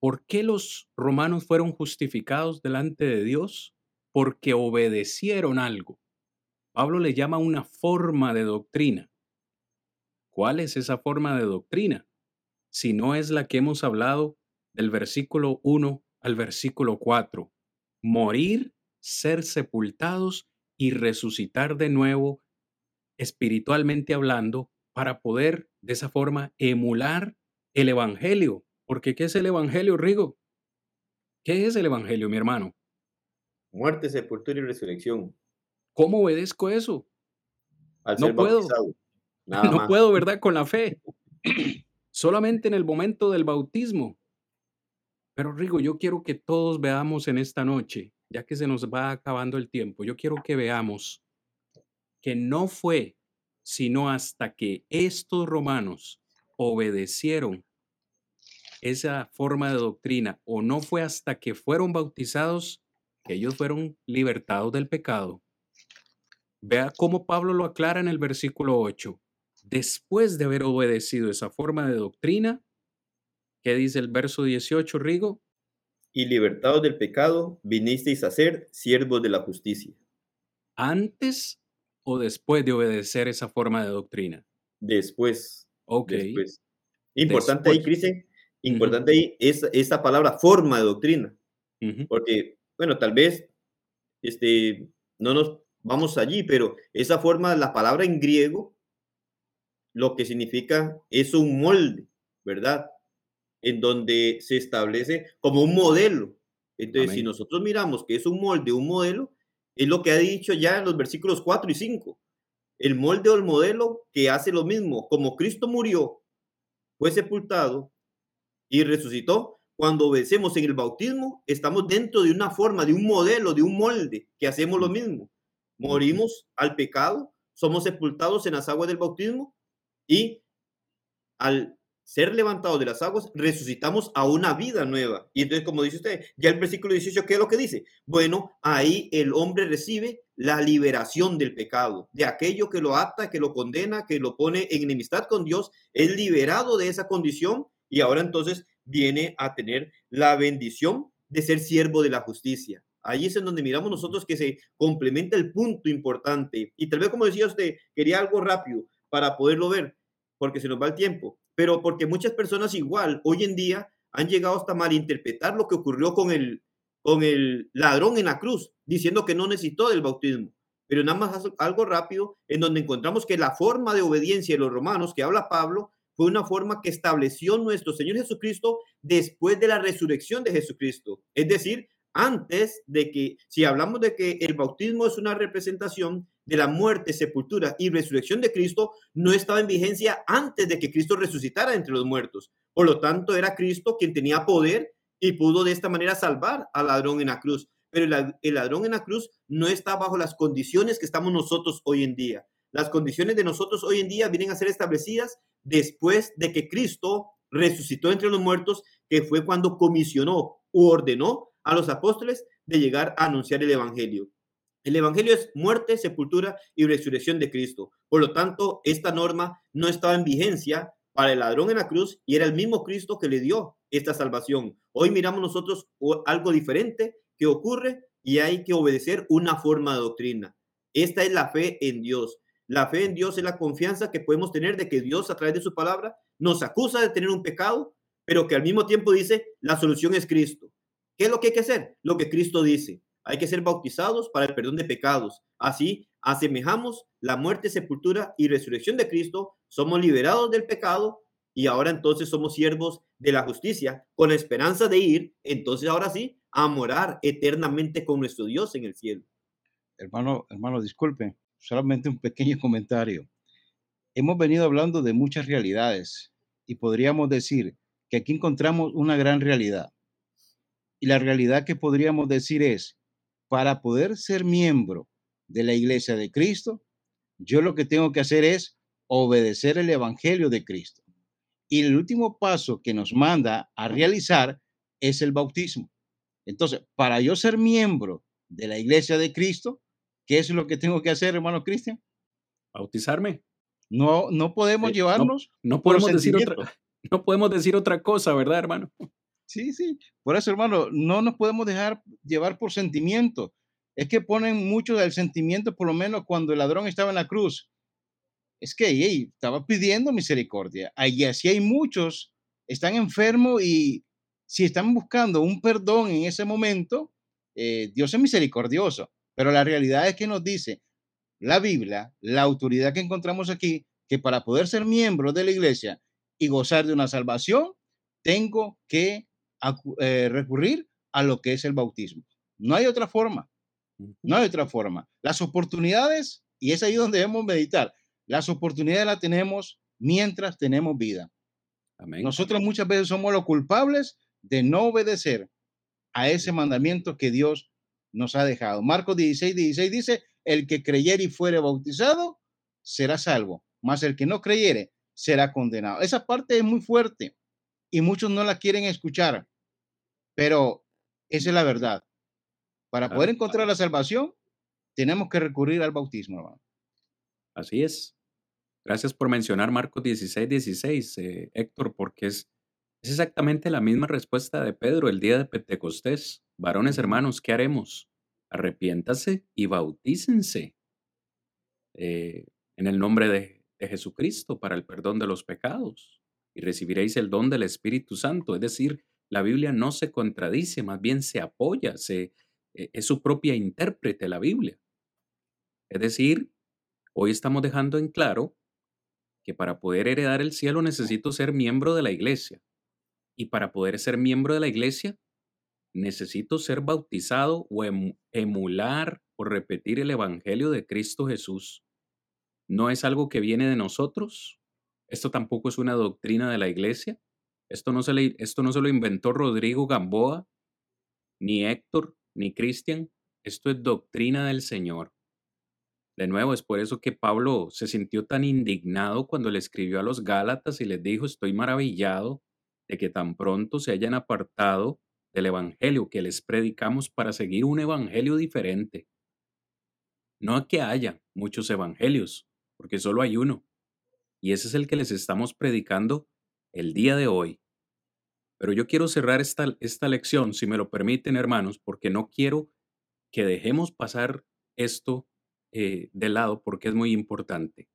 ¿Por qué los romanos fueron justificados delante de Dios? Porque obedecieron algo. Pablo le llama una forma de doctrina. ¿Cuál es esa forma de doctrina? Si no es la que hemos hablado del versículo 1 al versículo 4. Morir, ser sepultados y resucitar de nuevo, espiritualmente hablando, para poder de esa forma emular el Evangelio. Porque ¿qué es el Evangelio, Rigo? ¿Qué es el Evangelio, mi hermano? Muerte, sepultura y resurrección. ¿Cómo obedezco eso? Al no ser puedo. bautizado. Nada no más. puedo, ¿verdad? Con la fe. Solamente en el momento del bautismo. Pero Rigo, yo quiero que todos veamos en esta noche, ya que se nos va acabando el tiempo, yo quiero que veamos que no fue sino hasta que estos romanos obedecieron esa forma de doctrina o no fue hasta que fueron bautizados que ellos fueron libertados del pecado. Vea cómo Pablo lo aclara en el versículo 8. Después de haber obedecido esa forma de doctrina, ¿qué dice el verso 18, Rigo? Y libertados del pecado, vinisteis a ser siervos de la justicia. ¿Antes o después de obedecer esa forma de doctrina? Después. Ok. Después. Importante ahí. Cristian, importante ahí es esta palabra forma de doctrina. Porque, bueno, tal vez este, no nos vamos allí, pero esa forma, la palabra en griego, lo que significa es un molde, ¿verdad? En donde se establece como un modelo. Entonces, si Amén. nosotros miramos que es un molde, un modelo, es lo que ha dicho ya en los versículos 4 y 5. El molde o el modelo que hace lo mismo, como Cristo murió, fue sepultado y resucitó, cuando obedecemos en el bautismo, estamos dentro de una forma, de un modelo, de un molde, que hacemos lo mismo. Morimos al pecado, somos sepultados en las aguas del bautismo y al ser levantados de las aguas, resucitamos a una vida nueva. Y entonces, como dice usted, ya el versículo 18, ¿qué es lo que dice? Bueno, ahí el hombre recibe la liberación del pecado, de aquello que lo ata, que lo condena, que lo pone en enemistad con Dios, es liberado de esa condición y ahora entonces viene a tener la bendición de ser siervo de la justicia. Ahí es en donde miramos nosotros que se complementa el punto importante. Y tal vez, como decía usted, quería algo rápido para poderlo ver, porque se nos va el tiempo, pero porque muchas personas igual hoy en día han llegado hasta malinterpretar lo que ocurrió con el, con el ladrón en la cruz, diciendo que no necesitó del bautismo. Pero nada más algo rápido, en donde encontramos que la forma de obediencia de los romanos que habla Pablo fue una forma que estableció nuestro Señor Jesucristo después de la resurrección de Jesucristo. Es decir, antes de que, si hablamos de que el bautismo es una representación de la muerte, sepultura y resurrección de Cristo, no estaba en vigencia antes de que Cristo resucitara entre los muertos. Por lo tanto, era Cristo quien tenía poder y pudo de esta manera salvar al ladrón en la cruz. Pero el, ladrón en la cruz no está bajo las condiciones que estamos nosotros hoy en día. Las condiciones de nosotros hoy en día vienen a ser establecidas después de que Cristo resucitó entre los muertos, que fue cuando comisionó u ordenó a los apóstoles de llegar a anunciar el Evangelio. El Evangelio es muerte, sepultura y resurrección de Cristo. Por lo tanto, esta norma no estaba en vigencia para el ladrón en la cruz y era el mismo Cristo que le dio esta salvación. Hoy miramos nosotros algo diferente que ocurre y hay que obedecer una forma de doctrina. Esta es la fe en Dios. La fe en Dios es la confianza que podemos tener de que Dios a través de su palabra nos acusa de tener un pecado, pero que al mismo tiempo dice, la solución es Cristo. ¿Qué es lo que hay que hacer? Lo que Cristo dice. Hay que ser bautizados para el perdón de pecados. Así asemejamos la muerte, sepultura y resurrección de Cristo. Somos liberados del pecado y ahora entonces somos siervos de la justicia con la esperanza de ir, entonces ahora sí, a morar eternamente con nuestro Dios en el cielo. Hermano, hermano, disculpe, solamente un pequeño comentario. Hemos venido hablando de muchas realidades y podríamos decir que aquí encontramos una gran realidad. Y la realidad que podríamos decir es, para poder ser miembro de la iglesia de Cristo, yo lo que tengo que hacer es obedecer el evangelio de Cristo. Y el último paso que nos manda a realizar es el bautismo. Entonces, para yo ser miembro de la iglesia de Cristo, ¿qué es lo que tengo que hacer, hermano Cristian? Bautizarme. No, no podemos Eh, llevarnos. No podemos decir otra, no podemos decir otra cosa, ¿verdad, hermano? Sí, sí. Por eso, hermano, no nos podemos dejar llevar por sentimiento. Es que ponen mucho del sentimiento, por lo menos cuando el ladrón estaba en la cruz. Es que hey, estaba pidiendo misericordia. Allí así hay muchos, están enfermos y si están buscando un perdón en ese momento, eh, Dios es misericordioso. Pero la realidad es que nos dice la Biblia, la autoridad que encontramos aquí, que para poder ser miembro de la iglesia y gozar de una salvación, tengo que eh, recurrir a lo que es el bautismo. No hay otra forma, no hay otra forma. Las oportunidades, y es ahí donde debemos meditar, las oportunidades las tenemos mientras tenemos vida. Amén. Nosotros muchas veces somos los culpables de no obedecer a ese mandamiento que Dios nos ha dejado. Marcos 16, 16 dice, el que creyere y fuere bautizado será salvo, mas el que no creyere será condenado. Esa parte es muy fuerte y muchos no la quieren escuchar, pero esa es la verdad. Para poder encontrar la salvación, tenemos que recurrir al bautismo, hermano. Así es. Gracias por mencionar Marcos 16, 16, eh, Héctor, porque es, es exactamente la misma respuesta de Pedro el día de Pentecostés. Varones hermanos, ¿qué haremos? Arrepiéntase y bautícense eh, en el nombre de, de Jesucristo para el perdón de los pecados y recibiréis el don del Espíritu Santo. Es decir, la Biblia no se contradice, más bien se apoya, se, eh, es su propia intérprete la Biblia. Es decir, hoy estamos dejando en claro que para poder heredar el cielo necesito ser miembro de la iglesia. Y para poder ser miembro de la iglesia, necesito ser bautizado o emu- emular o repetir el Evangelio de Cristo Jesús. No es algo que viene de nosotros. Esto tampoco es una doctrina de la iglesia. Esto no se, le- esto no se lo inventó Rodrigo Gamboa, ni Héctor, ni Cristian. Esto es doctrina del Señor. De nuevo, es por eso que Pablo se sintió tan indignado cuando le escribió a los Gálatas y les dijo, estoy maravillado de que tan pronto se hayan apartado del Evangelio que les predicamos para seguir un Evangelio diferente. No que haya muchos Evangelios, porque solo hay uno. Y ese es el que les estamos predicando el día de hoy. Pero yo quiero cerrar esta, esta lección, si me lo permiten, hermanos, porque no quiero que dejemos pasar esto eh, de lado porque es muy importante.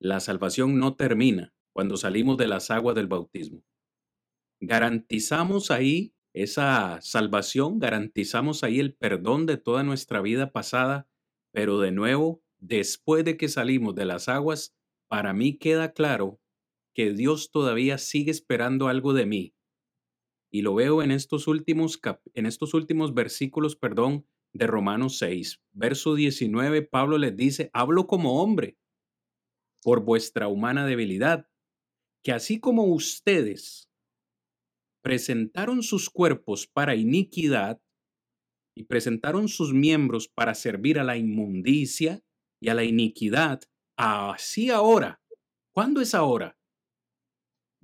La salvación no termina cuando salimos de las aguas del bautismo. Garantizamos ahí esa salvación, garantizamos ahí el perdón de toda nuestra vida pasada, pero de nuevo, después de que salimos de las aguas, para mí queda claro que Dios todavía sigue esperando algo de mí. Y lo veo en estos últimos, cap- en estos últimos versículos, perdón, de Romanos 6, verso 19, Pablo les dice, hablo como hombre por vuestra humana debilidad, que así como ustedes presentaron sus cuerpos para iniquidad y presentaron sus miembros para servir a la inmundicia y a la iniquidad, así ahora, ¿cuándo es ahora?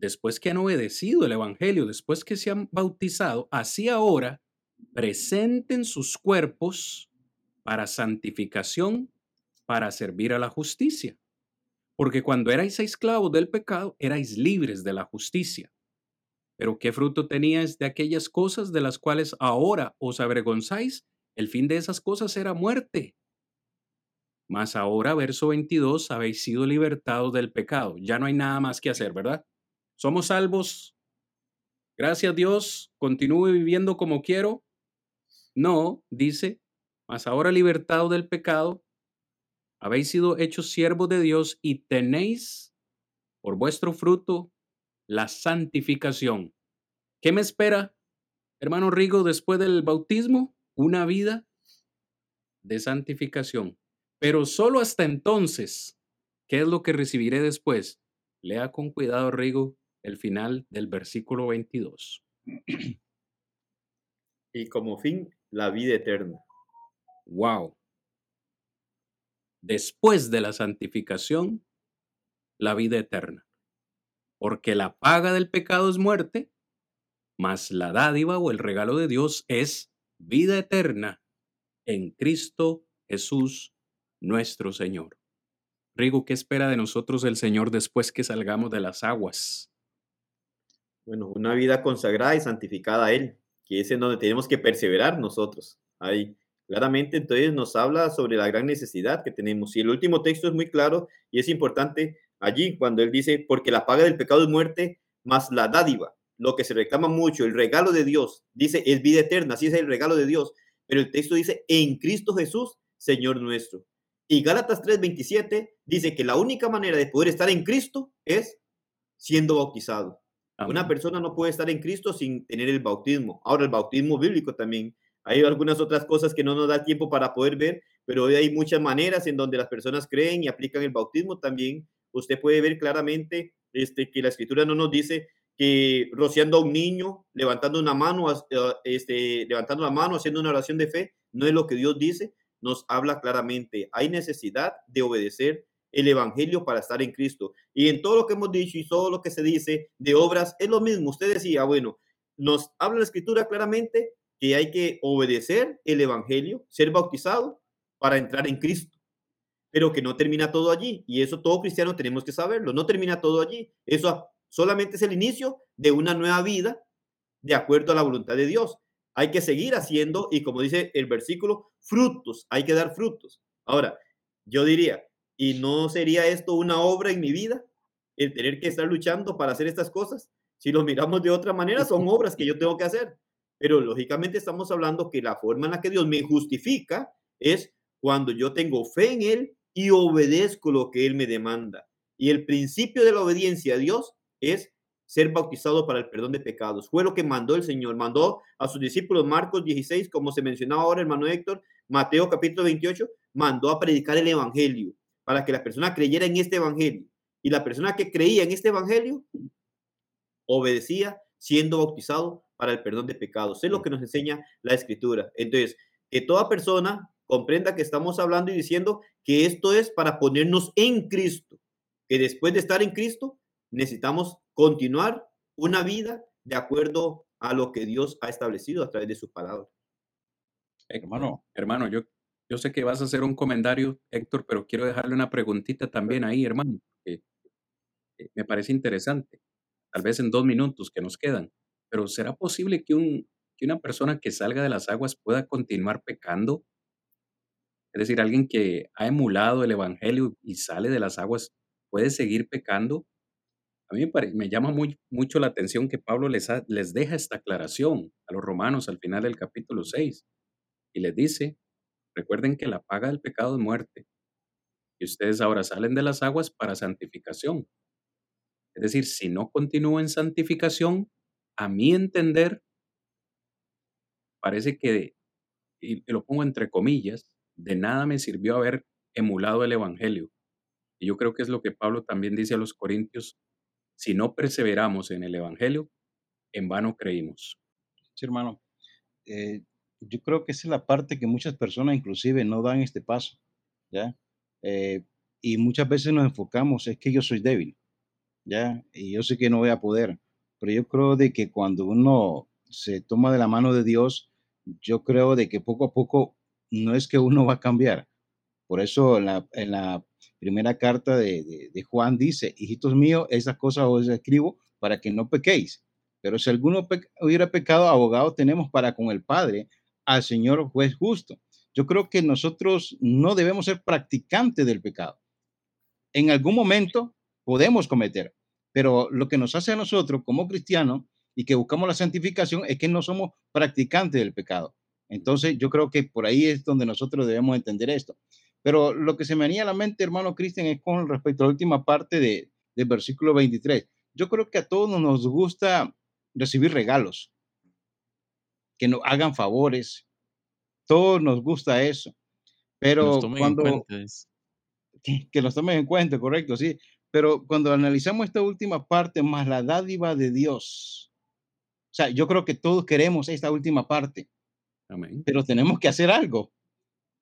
Después que han obedecido el Evangelio, después que se han bautizado, así ahora presenten sus cuerpos para santificación, para servir a la justicia. Porque cuando erais esclavos del pecado, erais libres de la justicia. Pero ¿qué fruto teníais de aquellas cosas de las cuales ahora os avergonzáis? El fin de esas cosas era muerte. Mas ahora, verso 22, habéis sido libertados del pecado. Ya no hay nada más que hacer, ¿verdad? Somos salvos. Gracias Dios, continúe viviendo como quiero. No, dice, mas ahora libertado del pecado, habéis sido hechos siervos de Dios y tenéis por vuestro fruto la santificación. ¿Qué me espera, hermano Rigo, después del bautismo? Una vida de santificación. Pero solo hasta entonces, ¿qué es lo que recibiré después? Lea con cuidado, Rigo, el final del versículo 22. Y como fin, la vida eterna. wow. Después de la santificación, la vida eterna. Porque la paga del pecado es muerte, mas la dádiva o el regalo de Dios es vida eterna en Cristo Jesús nuestro Señor. Rigo, ¿qué espera de nosotros el Señor después que salgamos de las aguas? Bueno, una vida consagrada y santificada a Él, que es en donde tenemos que perseverar nosotros. Ahí, claramente, entonces nos habla sobre la gran necesidad que tenemos. Y el último texto es muy claro y es importante allí cuando Él dice, porque la paga del pecado es muerte, más la dádiva, lo que se reclama mucho, el regalo de Dios, dice, es vida eterna, así es el regalo de Dios. Pero el texto dice, en Cristo Jesús, Señor nuestro. Y Gálatas 3:27 dice que la única manera de poder estar en Cristo es siendo bautizado. Una persona no puede estar en Cristo sin tener el bautismo. Ahora, el bautismo bíblico también. Hay algunas otras cosas que no nos da tiempo para poder ver, pero hoy hay muchas maneras en donde las personas creen y aplican el bautismo también. Usted puede ver claramente este, que la escritura no nos dice que rociando a un niño, levantando una mano, eh, este, levantando la mano, haciendo una oración de fe, no es lo que Dios dice, nos habla claramente, hay necesidad de obedecer el Evangelio para estar en Cristo. Y en todo lo que hemos dicho y todo lo que se dice de obras, es lo mismo. Usted decía, bueno, nos habla la Escritura claramente que hay que obedecer el Evangelio, ser bautizado para entrar en Cristo. Pero que no termina todo allí. Y eso todo cristiano tenemos que saberlo. No termina todo allí. Eso solamente es el inicio de una nueva vida de acuerdo a la voluntad de Dios. Hay que seguir haciendo y como dice el versículo, frutos, hay que dar frutos. Ahora, yo diría, ¿y no sería esto una obra en mi vida? El tener que estar luchando para hacer estas cosas. Si lo miramos de otra manera, son obras que yo tengo que hacer. Pero lógicamente estamos hablando que la forma en la que Dios me justifica es cuando yo tengo fe en Él y obedezco lo que Él me demanda. Y el principio de la obediencia a Dios es ser bautizado para el perdón de pecados. Fue lo que mandó el Señor. Mandó a sus discípulos Marcos 16, como se mencionaba ahora, hermano Héctor, Mateo capítulo 28, mandó a predicar el Evangelio para que la persona creyera en este Evangelio. Y la persona que creía en este Evangelio obedecía siendo bautizado para el perdón de pecados. Es lo que nos enseña la Escritura. Entonces, que toda persona comprenda que estamos hablando y diciendo que esto es para ponernos en Cristo, que después de estar en Cristo necesitamos continuar una vida de acuerdo a lo que Dios ha establecido a través de su palabra. Hermano, hermano, yo, yo sé que vas a hacer un comentario, Héctor, pero quiero dejarle una preguntita también ahí, hermano, que me parece interesante. Tal vez en dos minutos que nos quedan, pero ¿será posible que, un, que una persona que salga de las aguas pueda continuar pecando? Es decir, alguien que ha emulado el Evangelio y sale de las aguas, ¿puede seguir pecando? A mí me, llama muy, mucho la atención que Pablo les, les deja esta aclaración a los romanos al final del capítulo 6 y les dice, recuerden que la paga del pecado es muerte y ustedes ahora salen de las aguas para santificación. Es decir, si no continúo en santificación, a mi entender, parece que, y lo pongo entre comillas, de nada me sirvió haber emulado el Evangelio. Y yo creo que es lo que Pablo también dice a los Corintios si no perseveramos en el Evangelio, en vano creímos. Sí, hermano. Eh, yo creo que esa es la parte que muchas personas inclusive no dan este paso, ¿ya? Eh, y muchas veces nos enfocamos, es que yo soy débil, ¿ya? Y yo sé que no voy a poder, pero yo creo de que cuando uno se toma de la mano de Dios, yo creo de que poco a poco no es que uno va a cambiar. Por eso en la, en la primera carta de, Juan dice, hijitos míos, esas cosas os escribo para que no pequéis. Pero si alguno hubiera pecado, abogado tenemos para con el Padre, al Señor juez justo. Yo creo que nosotros no debemos ser practicantes del pecado. En algún momento podemos cometer, pero lo que nos hace a nosotros como cristianos y que buscamos la santificación es que no somos practicantes del pecado. Entonces, yo creo que por ahí es donde nosotros debemos entender esto. Pero lo que se me venía a la mente, hermano Cristian, es con respecto a la última parte de, del versículo 23. Yo creo que a todos nos gusta recibir regalos, que nos hagan favores. Todos nos gusta eso. Pero cuando... Que, que los tomen en cuenta, correcto, sí. Pero cuando analizamos esta última parte, más la dádiva de Dios, o sea, yo creo que todos queremos esta última parte. Amén. Pero tenemos que hacer algo.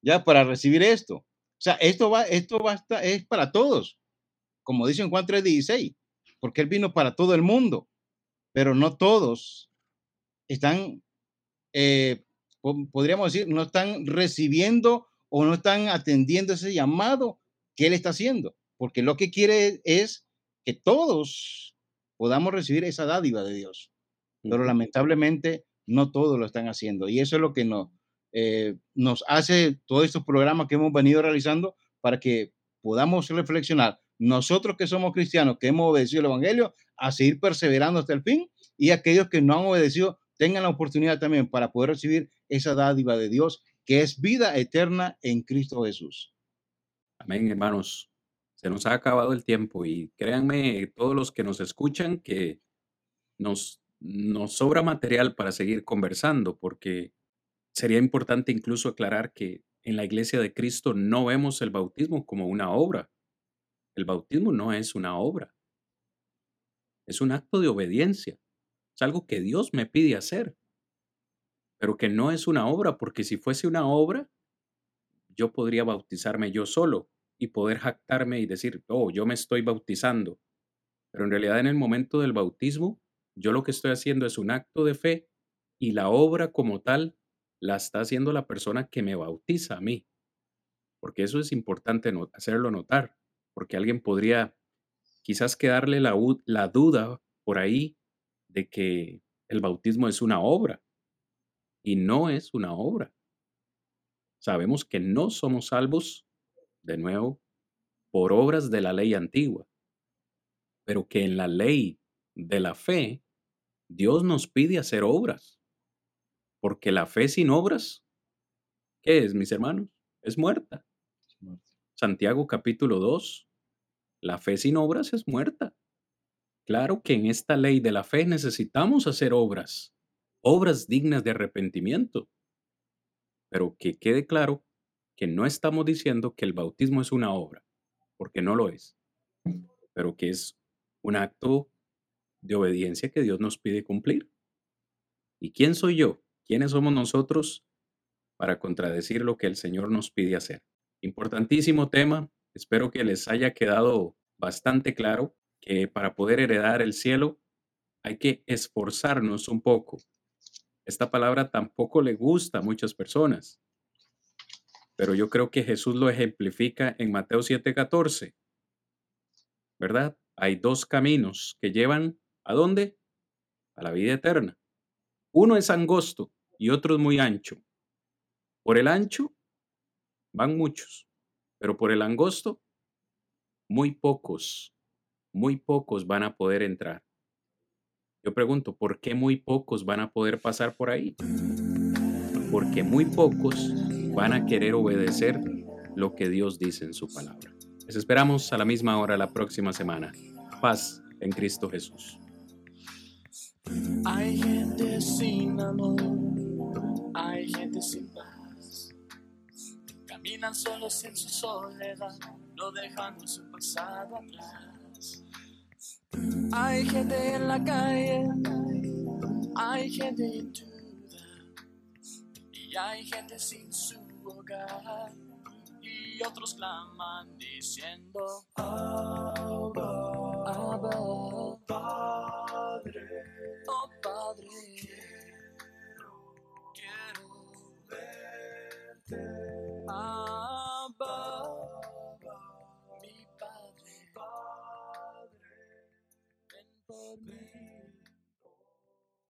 ya para recibir esto. O sea, esto va, esto va a es para todos, como dice en Juan 3:16, porque Él vino para todo el mundo, pero no todos están, eh, podríamos decir, no están recibiendo o no están atendiendo ese llamado que Él está haciendo, porque lo que quiere es que todos podamos recibir esa dádiva de Dios, pero lamentablemente no todos lo están haciendo. Y eso es lo que nos, eh, nos hace todos estos programas que hemos venido realizando para que podamos reflexionar nosotros que somos cristianos, que hemos obedecido el Evangelio, a seguir perseverando hasta el fin y aquellos que no han obedecido tengan la oportunidad también para poder recibir esa dádiva de Dios que es vida eterna en Cristo Jesús. Amén, hermanos. Se nos ha acabado el tiempo y créanme, todos los que nos escuchan, que nos, nos sobra material para seguir conversando, porque sería importante incluso aclarar que en la iglesia de Cristo no vemos el bautismo como una obra. El bautismo no es una obra. Es un acto de obediencia. Es algo que Dios me pide hacer pero que no es una obra, porque si fuese una obra, yo podría bautizarme yo solo y poder jactarme y decir, oh, yo me estoy bautizando. Pero en realidad en el momento del bautismo, yo lo que estoy haciendo es un acto de fe y la obra como tal la está haciendo la persona que me bautiza a mí. Porque eso es importante hacerlo notar, porque alguien podría quizás quedarle la, la duda por ahí de que el bautismo es una obra y no es una obra. Sabemos que no somos salvos, de nuevo, por obras de la ley antigua, pero que en la ley de la fe, Dios nos pide hacer obras, porque la fe sin obras, ¿qué es, mis hermanos? Es muerta. Santiago capítulo 2, la fe sin obras es muerta. Claro que en esta ley de la fe necesitamos hacer obras, obras dignas de arrepentimiento. Pero que quede claro que no estamos diciendo que el bautismo es una obra, porque no lo es, pero que es un acto de obediencia que Dios nos pide cumplir. ¿Y quién soy yo? ¿Quiénes somos nosotros para contradecir lo que el Señor nos pide hacer? Importantísimo tema. Espero que les haya quedado bastante claro que para poder heredar el cielo hay que esforzarnos un poco esta palabra tampoco le gusta a muchas personas, pero yo creo que Jesús lo ejemplifica en Mateo 7:14. ¿Verdad? Hay dos caminos que llevan a dónde? A la vida eterna. Uno es angosto y otro es muy ancho. Por el ancho van muchos, pero por el angosto muy pocos, muy pocos van a poder entrar. Yo pregunto, ¿por qué muy pocos van a poder pasar por ahí? Porque muy pocos van a querer obedecer lo que Dios dice en su palabra. Les esperamos a la misma hora la próxima semana. Paz en Cristo Jesús. Hay gente sin amor, hay gente sin paz. Caminan solos en su soledad, no dejando su pasado atrás. Hay gente en la calle, hay gente en duda, y hay gente sin su hogar, y otros claman diciendo: Abba, Abba, Padre, oh Padre, quiero, verte.